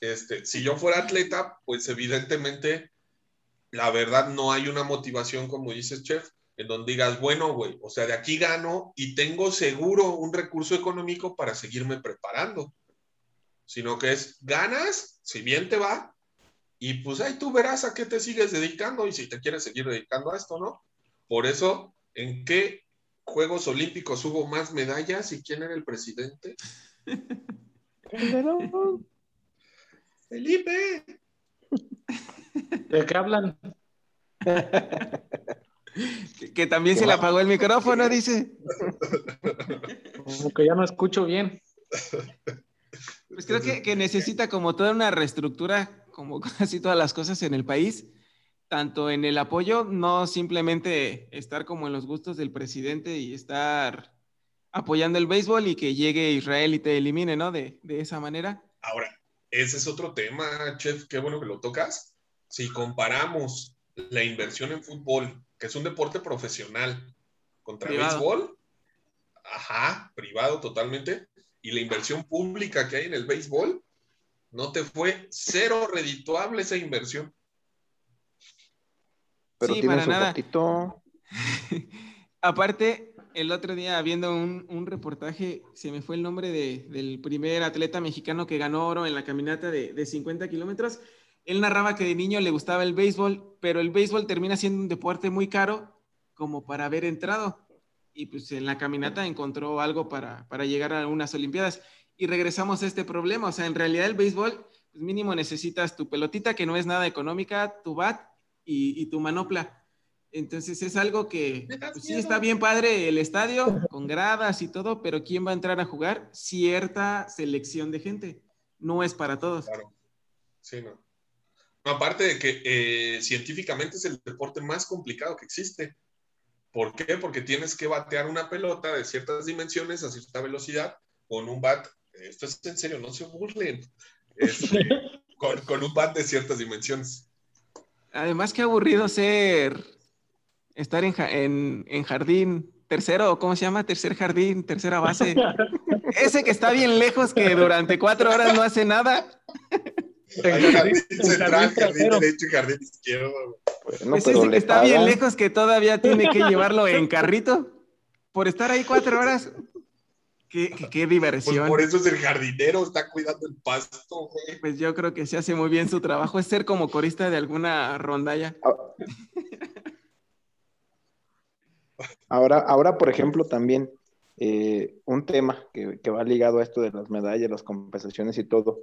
Este, si yo fuera atleta, pues evidentemente, la verdad, no hay una motivación, como dices, chef, en donde digas, bueno, güey, o sea, de aquí gano y tengo seguro un recurso económico para seguirme preparando. Sino que es, ganas, si bien te va, y pues ahí tú verás a qué te sigues dedicando y si te quieres seguir dedicando a esto, ¿no? Por eso, ¿en qué Juegos Olímpicos hubo más medallas y quién era el presidente? Felipe. ¿De qué hablan? ¿Qué, que también se le apagó el micrófono, dice. Como que ya no escucho bien. Pues creo que, que necesita como toda una reestructura, como casi todas las cosas en el país, tanto en el apoyo, no simplemente estar como en los gustos del presidente y estar apoyando el béisbol y que llegue Israel y te elimine, ¿no? De, de esa manera. Ahora, ese es otro tema, chef, qué bueno que lo tocas. Si comparamos la inversión en fútbol, que es un deporte profesional, contra el béisbol, ajá, privado totalmente, y la inversión pública que hay en el béisbol, no te fue cero redituable esa inversión. Pero Sí, para nada. ratito. Aparte, el otro día viendo un, un reportaje, se me fue el nombre de- del primer atleta mexicano que ganó oro en la caminata de, de 50 kilómetros. Él narraba que de niño le gustaba el béisbol, pero el béisbol termina siendo un deporte muy caro como para haber entrado. Y pues en la caminata encontró algo para, para llegar a unas Olimpiadas. Y regresamos a este problema. O sea, en realidad el béisbol, pues mínimo necesitas tu pelotita, que no es nada económica, tu bat y, y tu manopla. Entonces es algo que pues sí está bien padre el estadio con gradas y todo, pero ¿quién va a entrar a jugar? Cierta selección de gente. No es para todos. Claro. Sí, no. Aparte de que eh, científicamente es el deporte más complicado que existe. ¿Por qué? Porque tienes que batear una pelota de ciertas dimensiones a cierta velocidad con un bat. Esto es en serio, no se burlen. Este, con, con un bat de ciertas dimensiones. Además, qué aburrido ser estar en, en, en jardín tercero, ¿o ¿cómo se llama? Tercer jardín, tercera base. Ese que está bien lejos, que durante cuatro horas no hace nada. Hay jardín central, jardín derecho y jardín izquierdo. Pues ese que está bien lejos, que todavía tiene que llevarlo en carrito. Por estar ahí cuatro horas. Qué, qué- qué Pues diversión. por eso es el jardinero, está cuidando el pasto, güey. Pues yo creo que se hace muy bien su trabajo, es ser como corista de alguna rondalla. Ahora, ahora, por ejemplo, también eh, un tema que, que va ligado a esto de las medallas, las compensaciones y todo.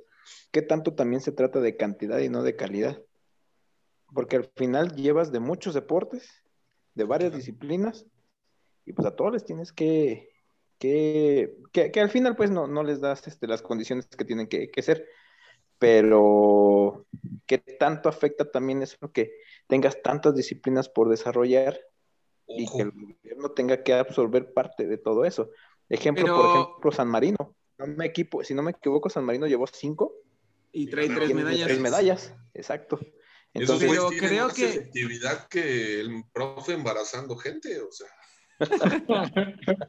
¿Qué tanto también se trata de cantidad y no de calidad? Porque al final llevas de muchos deportes, de varias disciplinas, y pues a todos les tienes que, que, que, que al final pues no, no les das este, las condiciones que tienen que, que ser. Pero, ¿qué tanto afecta también eso que tengas tantas disciplinas por desarrollar y Ojo. que el gobierno tenga que absorber parte de todo eso. Ejemplo, Pero- por ejemplo, San Marino. No me equipo, si no me equivoco, San Marino llevó cinco Y trae tres medallas. tres medallas, exacto. Esos Entonces, Pero creo más que- efectividad que el profe embarazando gente, o sea.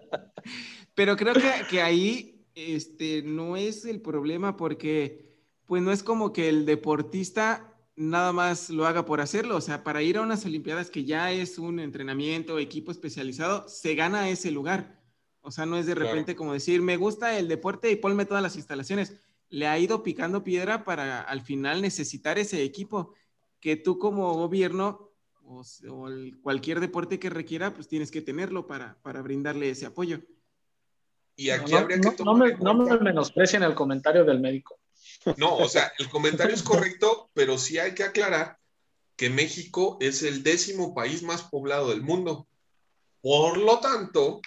Pero creo que, que ahí este, no es el problema porque pues no es como que el deportista nada más lo haga por hacerlo. O sea, para ir a unas Olimpiadas que ya es un entrenamiento, equipo especializado, se gana ese lugar. O sea, no es de Claro. repente como decir, me gusta el deporte y ponme todas las instalaciones. Le ha ido picando piedra para al final necesitar ese equipo que tú como gobierno o, s- o el- cualquier deporte que requiera, pues tienes que tenerlo para, para brindarle ese apoyo. Y aquí no, habría que no- no tomar me, en no me menosprecien el comentario del médico. No, o sea, el comentario es correcto, pero sí hay que aclarar que México es el décimo país más poblado del mundo. Por lo tanto,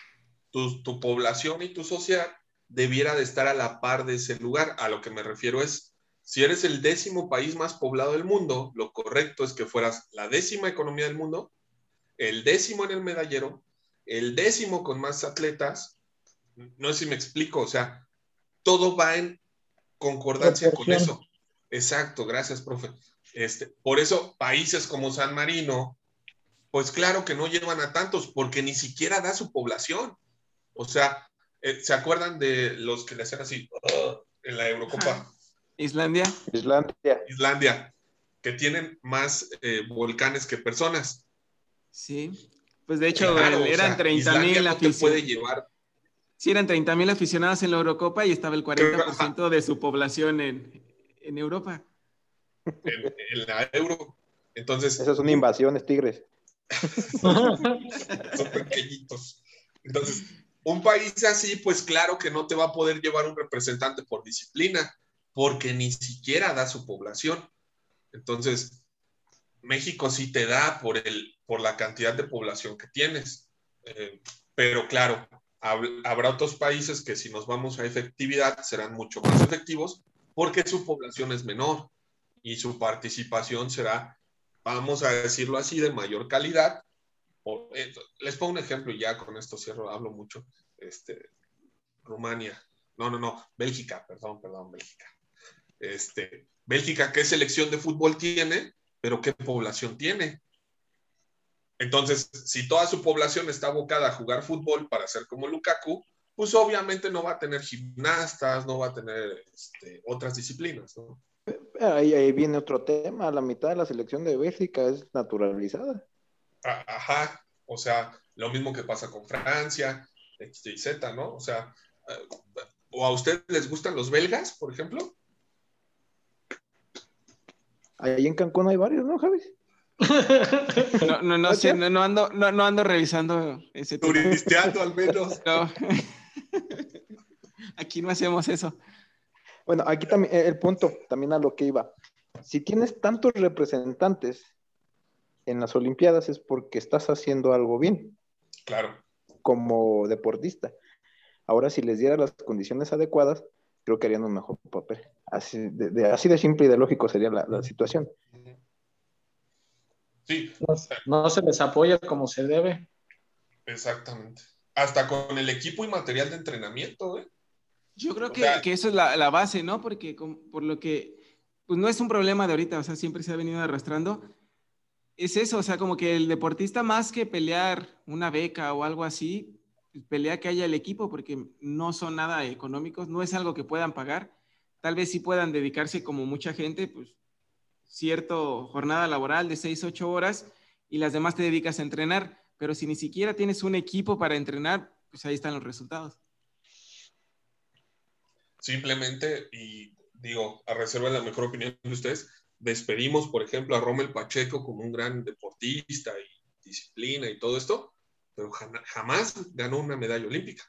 tu, población y tu sociedad debiera de estar a la par de ese lugar. A lo que me refiero es, si eres el décimo país más poblado del mundo, lo correcto es que fueras la décima economía del mundo, el décimo en el medallero, el décimo con más atletas. No sé si me explico, o sea, todo va en concordancia con eso. Exacto, gracias, profe. Este, por eso, países como San Marino, pues claro que no llevan a tantos, porque ni siquiera da su población. O sea, eh, ¿se acuerdan de los que le hacían así en la Eurocopa? Islandia, Islandia, Islandia, que tienen más eh, volcanes que personas. sí. Pues de hecho, Claro, el- o eran sea, 30 Islandia mil no te puede llevar. Sí, eran 30 mil aficionados en la Eurocopa y estaba el 40% de su población en, en Europa. en, en la euro. Entonces, esas son invasiones, tigres. son pequeñitos. Entonces, un país así, pues claro que no te va a poder llevar un representante por disciplina, porque ni siquiera da su población. Entonces, México sí te da por el por la cantidad de población que tienes. Eh, pero claro, habrá otros países que si nos vamos a efectividad serán mucho más efectivos porque su población es menor y su participación será, vamos a decirlo así, de mayor calidad. Eh, les pongo un ejemplo y ya con esto cierro, hablo mucho. Este, Rumania, no, no, no, Bélgica, perdón, perdón, Bélgica. Este, Bélgica, ¿qué selección de fútbol tiene? Pero ¿qué población tiene? Entonces, si toda su población está abocada a jugar fútbol para ser como Lukaku, pues obviamente no va a tener gimnastas, no va a tener este, otras disciplinas, Ahí, viene otro tema, la mitad de la selección de Bélgica es naturalizada. Ajá, o sea, lo mismo que pasa con Francia, X, Y, Z, ¿no? O sea, eh, ¿o a ustedes les gustan los belgas, por ejemplo? Ahí en Cancún hay varios, ¿no, Javi? No, no, no sé, no, ando, no, ando revisando ese Turisteando al menos. Aquí no hacemos eso. Bueno, aquí también eh, el punto, también a lo que iba. Si tienes tantos representantes en las Olimpiadas es porque estás haciendo algo bien. Claro. Como deportista. Ahora, si les diera las condiciones adecuadas, creo que harían un mejor papel. Así de, así de simple y de lógico sería la situación. Sí. No, se les apoya como se debe. Exactamente. Hasta con el equipo y material de entrenamiento, ¿eh? Yo creo que, eso es la, base, ¿no? Porque por lo que, pues no es un problema de ahorita, o sea, siempre se ha venido arrastrando. Es eso, o sea, como que el deportista más que pelear una beca o algo así, pues, pelea que haya el equipo porque no son nada económicos, no es algo que puedan pagar. Tal vez sí puedan dedicarse como mucha gente, pues cierto jornada laboral de 6, 8 horas y las demás te dedicas a entrenar, pero si ni siquiera tienes un equipo para entrenar, pues ahí están los resultados. Simplemente, y digo, a reserva de la mejor opinión de ustedes, despedimos, por ejemplo, a Rommel Pacheco como un gran deportista y disciplina y todo esto, pero jamás ganó una medalla olímpica.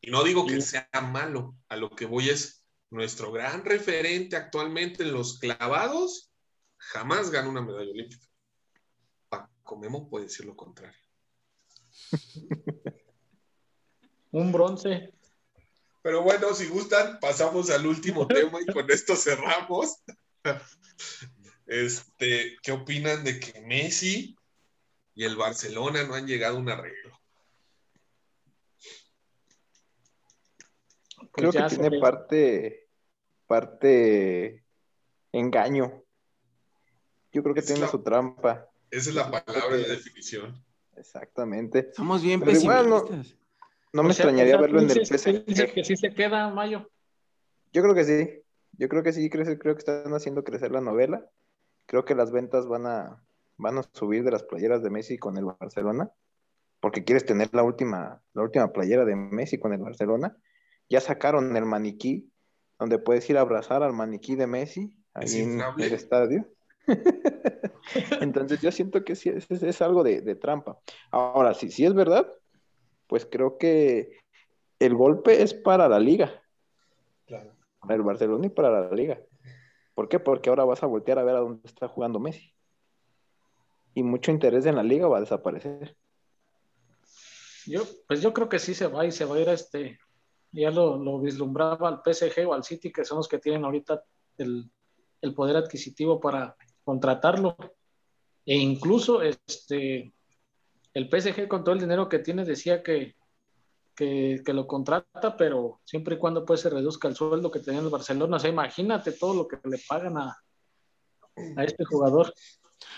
Y no digo que sea malo, a lo que voy es, nuestro gran referente actualmente en los clavados, jamás ganó una medalla olímpica. Paco Memo puede decir lo contrario. Un bronce. Pero bueno, si gustan, pasamos al último tema y con esto cerramos. Este, ¿qué opinan de que Messi y el Barcelona no han llegado a un arreglo? Creo pues que tiene parte parte engaño. Yo creo que tiene su trampa. Esa es la palabra de definición. Exactamente. Somos bien pesimistas. no, me extrañaría verlo en el PSG. Dice que sí se queda, Mayo. Yo creo que sí. Yo creo que sí, creo, creo que están haciendo crecer la novela. Creo que las ventas van a, van a subir de las playeras de Messi con el Barcelona. Porque quieres tener la última, la última playera de Messi con el Barcelona. Ya sacaron el maniquí donde puedes ir a abrazar al maniquí de Messi ahí en el estadio. Entonces yo siento que sí, es, algo de, trampa. Ahora, si, si es verdad, pues creo que el golpe es para la liga. Claro. Para el Barcelona y para la liga. ¿Por qué? Porque ahora vas a voltear a ver a dónde está jugando Messi. Y mucho interés en la liga va a desaparecer. Yo, pues yo creo que sí se va y se va a ir a este ya lo, vislumbraba al PSG o al City, que son los que tienen ahorita el, poder adquisitivo para contratarlo. E incluso este, el PSG con todo el dinero que tiene decía que, que, lo contrata, pero siempre y cuando pues se reduzca el sueldo que tenía en Barcelona. O sea, imagínate todo lo que le pagan a, a este jugador.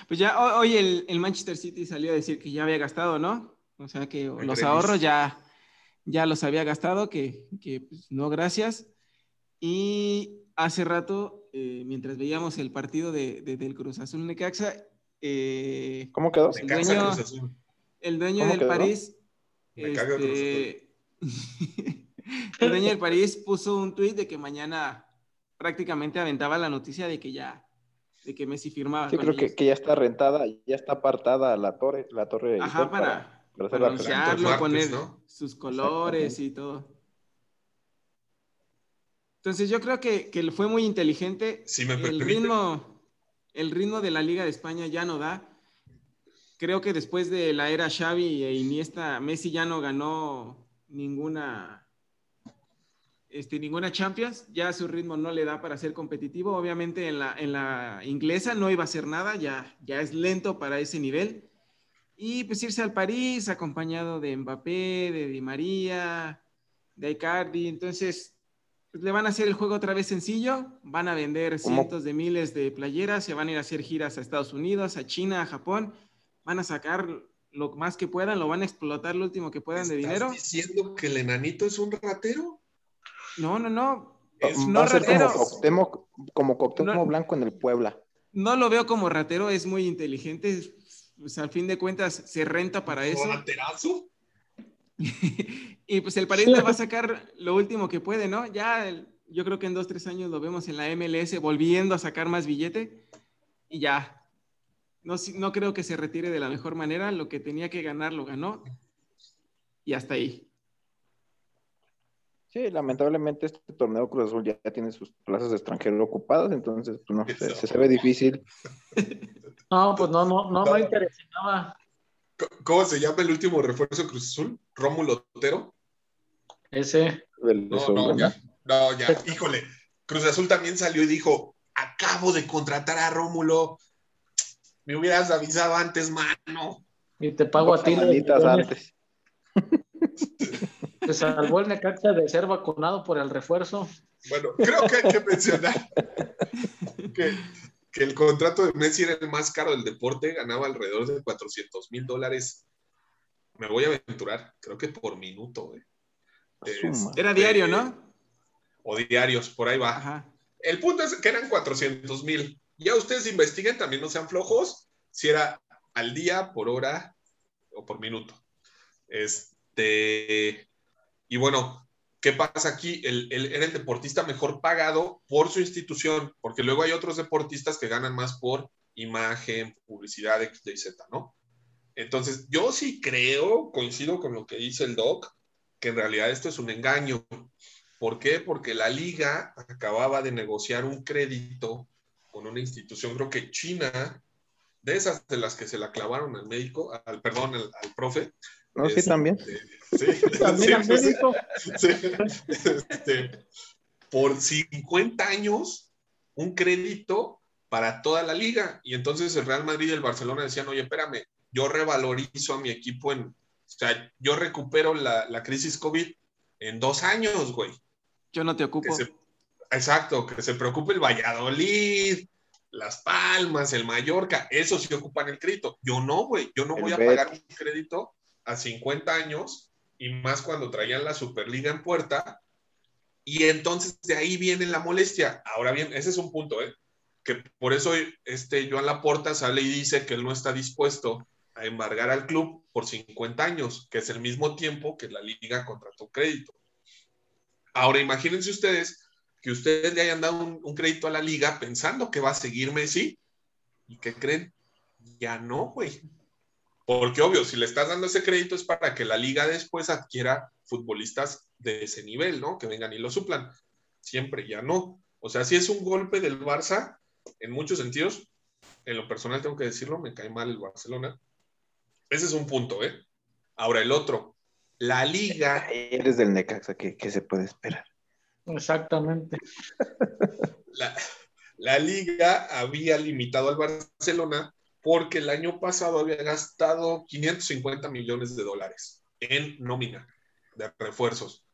Pues ya hoy el, el, Manchester City salió a decir que ya había gastado, ¿no? O sea que los ahorros ya, ya los había gastado, que, pues, no, gracias. Y hace rato, eh, mientras veíamos el partido de, del Cruz Azul Necaxa, eh, ¿cómo quedó? El dueño, el dueño del París. Este, el dueño del París puso un tuit de que mañana prácticamente aventaba la noticia de que ya de que Messi firmaba. Sí, creo que, que, ya está rentada, ya está apartada la torre, la torre. Ajá, para, para poner sus colores y todo. Entonces yo creo que, que fue muy inteligente. Si me el ritmo, el ritmo de la Liga de España ya no da. creo que después de la era Xavi e Iniesta, Messi ya no ganó ninguna, este, ninguna Champions, ya su ritmo no le da para ser competitivo. Obviamente en la, en la inglesa no iba a ser nada, ya, ya es lento para ese nivel. Y pues irse al París acompañado de Mbappé, de Di María, de Icardi, entonces pues, le van a hacer el juego otra vez sencillo, van a vender cientos de miles de playeras, se van a ir a hacer giras a Estados Unidos, a China, a Japón, van a sacar lo más que puedan, lo van a explotar lo último que puedan de dinero. ¿Estás diciendo que el enanito es un ratero? No, no, no. Es no Va a ser ratero. como No. Blanco en el Puebla. No lo veo como ratero, es muy inteligente. Pues al fin de cuentas se renta para eso. Y pues el París le va a sacar lo último que puede, ¿no? Ya el- yo creo que en dos, tres años lo vemos en la MLS volviendo a sacar más billete y ya. No, no creo que se retire de la mejor manera. Lo que tenía que ganar lo ganó y hasta ahí. Sí, lamentablemente este torneo Cruz Azul ya tiene sus plazas de extranjero ocupadas, entonces pues, no, se, se, ve difícil. No, pues no, no, no me interesaba. ¿Cómo se llama el último refuerzo de Cruz Azul? ¿Rómulo Otero? Ese. No, no, ya. No, ya. Híjole. Cruz Azul también salió y dijo, acabo de contratar a Rómulo. Me hubieras avisado antes, mano. Y te pago a ti. antes. Se salvó el Necaxa de ser vacunado por el refuerzo. Bueno, creo que hay que mencionar que, que el contrato de Messi era el más caro del deporte, ganaba alrededor de 400 mil dólares. Me voy a aventurar, creo que por minuto. eh. Este, Era diario, ¿no? O diarios, por ahí va. Ajá. El punto es que eran 400 mil. Ya ustedes investiguen, también no sean flojos, si era al día, por hora o por minuto. Este, y bueno, ¿qué pasa aquí? El- era el deportista mejor pagado por su institución, porque luego hay otros deportistas que ganan más por imagen, publicidad, X, Y, Z, ¿no? Entonces, yo sí creo, coincido con lo que dice el doc, que en realidad esto es un engaño. ¿Por qué? Porque la liga acababa de negociar un crédito con una institución, creo que China, de esas de las que se la clavaron al médico, al perdón, al profe. No, sí, Este, también. Sí, También sí, sí. Este, por 50 años, un crédito para toda la liga. Y entonces el Real Madrid y el Barcelona decían, oye, espérame, yo revalorizo a mi equipo en, o sea, yo recupero la, la crisis COVID en dos años, güey. Yo no te Que ocupo. se- exacto, que se preocupe el Valladolid, Las Palmas, el Mallorca, esos sí ocupan el crédito. Yo no, güey, yo no El voy a pagar un crédito a 50 años y más cuando traían la Superliga en puerta. Y entonces de ahí viene la molestia. Ahora bien, ese es un punto, ¿eh? Que por eso este Joan Laporta sale y dice que él no está dispuesto a embargar al club por 50 años, que es el mismo tiempo que la liga contrató crédito. Ahora imagínense ustedes que ustedes le hayan dado un, un crédito a la liga pensando que va a seguir Messi y que creen, ya no, güey. Porque obvio, si le estás dando ese crédito es para que la liga después adquiera futbolistas de ese nivel, ¿no? Que vengan y lo suplan. Siempre ya no. O sea, si es un golpe del Barça, en muchos sentidos, en lo personal tengo que decirlo, me cae mal el Barcelona. Ese es un punto, ¿eh? Ahora el otro, la liga Eres del Necaxa, ¿qué, qué se puede esperar? Exactamente. la, la liga había limitado al Barcelona porque el año pasado había gastado 550 millones de dólares en nómina de refuerzos.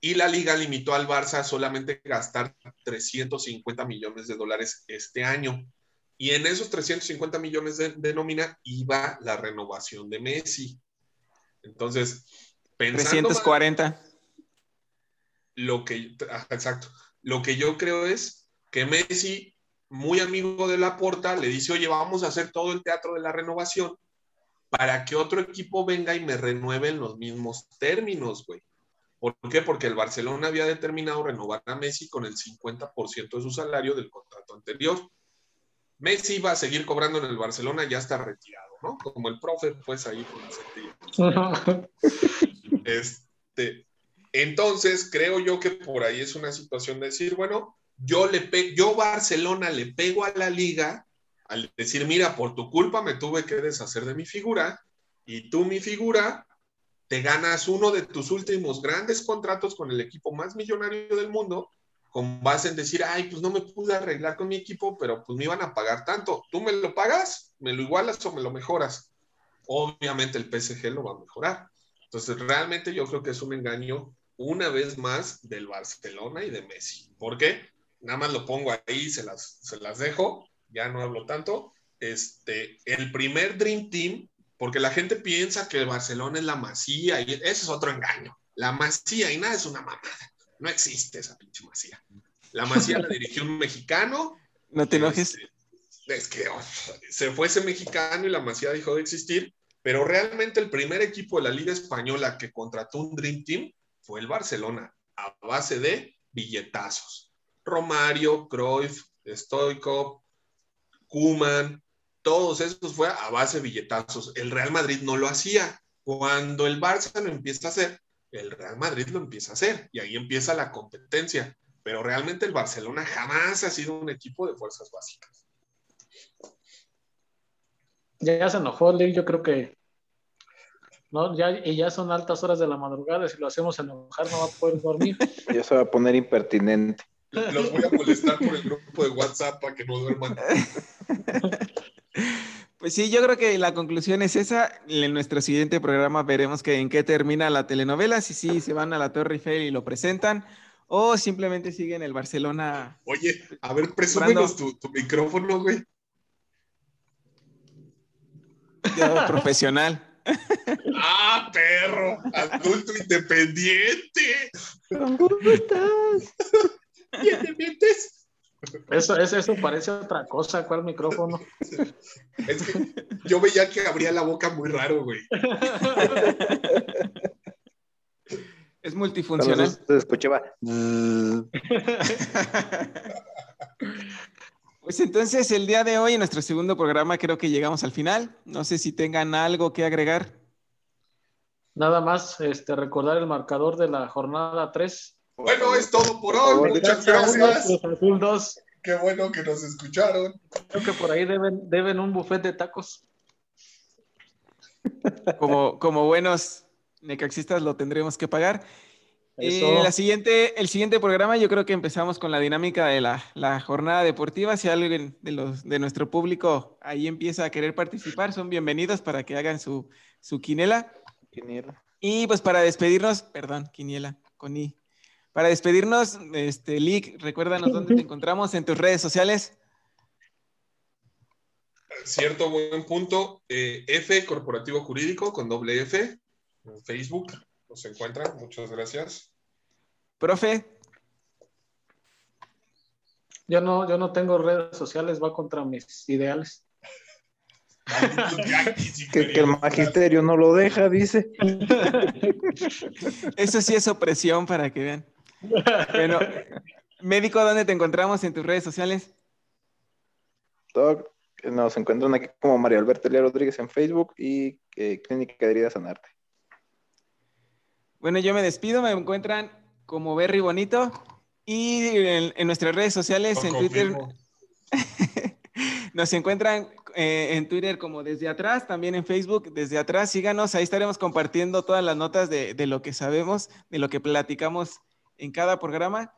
Y la liga limitó al Barça a solamente gastar 350 millones de dólares este año. Y en esos 350 millones de, de nómina iba la renovación de Messi. Entonces, pensando más- 340. lo que, exacto, lo que yo creo es que Messi, muy amigo de Laporta, le dice, oye, vamos a hacer todo el teatro de la renovación para que otro equipo venga y me renueve en los mismos términos, güey. ¿Por qué? Porque el Barcelona había determinado renovar a Messi con el 50% de su salario del contrato anterior. Messi iba a seguir cobrando en el Barcelona, ya está retirado, ¿no? Como el profe, pues ahí con el sentido. Este, entonces, creo yo que por ahí es una situación de decir, bueno, yo le pe Barcelona le pego a la liga al decir, mira, por tu culpa me tuve que deshacer de mi figura y tú mi figura te ganas uno de tus últimos grandes contratos con el equipo más millonario del mundo, con base en decir, ay, pues no me pude arreglar con mi equipo, pero pues me iban a pagar tanto. ¿Tú me lo pagas? ¿Me lo igualas o me lo mejoras? Obviamente el PSG lo va a mejorar. Entonces, realmente yo creo que es un engaño una vez más del Barcelona y de Messi. ¿Por qué? Nada más lo pongo ahí, se las, se las dejo, ya no hablo tanto. Este, el primer Dream Team porque la gente piensa que el Barcelona es la masía y ese es otro engaño. La masía y nada es una mamada. No existe esa pinche masía. La masía la dirigió un mexicano. No te enojes. Este, es que oh, se fue ese mexicano y la masía dejó de existir. Pero realmente el primer equipo de la Liga Española que contrató un Dream Team fue el Barcelona, a base de billetazos. Romario, Cruyff, Stoikov, Kuman, todos esos fue a base de billetazos. El Real Madrid no lo hacía. Cuando el Barça lo empieza a hacer, el Real Madrid lo empieza a hacer y ahí empieza la competencia. Pero realmente el Barcelona jamás ha sido un equipo de fuerzas básicas. Ya se enojó, Lee, yo creo que no, ya, y ya son altas horas de la madrugada, si lo hacemos enojar no va a poder dormir. Ya se va a poner impertinente. Los voy a molestar por el grupo de WhatsApp para que no duerman. Pues sí, yo creo que la conclusión es esa. En nuestro siguiente programa veremos que en qué termina la telenovela, si sí se van a la Torre Eiffel y lo presentan, o simplemente siguen el Barcelona. Oye, a ver, presúmenos tu, tu micrófono, güey. profesional. ¡Ah, perro! Adulto independiente. ¿Cómo estás? ¿Quién te metes? Eso, eso, eso parece otra cosa, ¿cuál micrófono? Es que yo veía que abría la boca muy raro, güey. Es multifuncional. Se escuchaba. Pues entonces el día de hoy, en nuestro segundo programa, creo que llegamos al final. No sé si tengan algo que agregar. Nada más este, recordar el marcador de la jornada 3. Bueno, es todo por hoy. Muchas gracias. Qué bueno que nos escucharon. Creo que por ahí deben, deben un buffet de tacos. Como, como buenos necaxistas lo tendremos que pagar. Eh, la siguiente, el siguiente programa yo creo que empezamos con la dinámica de la, la, jornada deportiva. Si alguien de, los, de nuestro público ahí empieza a querer participar, son bienvenidos para que hagan su, su quinela. Quiniela. Y pues para despedirnos, perdón, quiniela, con I. Para despedirnos, este, Lick, recuérdanos dónde te encontramos en tus redes sociales. Cierto, buen punto. Eh, F, Corporativo Jurídico, con doble F, en Facebook nos encuentran. Muchas gracias. Profe. Yo no, yo no tengo redes sociales, va contra mis ideales. que, que, el magisterio no lo deja, dice. Eso sí es opresión para que vean. Bueno, médico, ¿dónde te encontramos en tus redes sociales? nos encuentran aquí como María Alberto Elia Rodríguez en Facebook y eh, Clínica de Heridas Sanarte. Bueno, yo me despido, me encuentran como Berry Bonito y en, nuestras redes sociales, en Twitter, nos encuentran eh, en Twitter como desde atrás, también en Facebook desde atrás, síganos, ahí estaremos compartiendo todas las notas de, de lo que sabemos, de lo que platicamos en cada programa.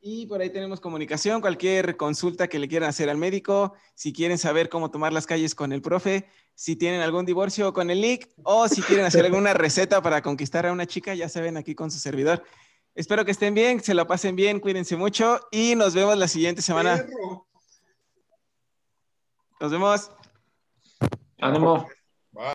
Y por ahí tenemos comunicación, cualquier consulta que le quieran hacer al médico, si quieren saber cómo tomar las calles con el profe, si tienen algún divorcio con el Nick o si quieren hacer alguna receta para conquistar a una chica, ya saben aquí con su servidor. Espero que estén bien, se la pasen bien, cuídense mucho y nos vemos la siguiente semana. Nos vemos. Ánimo.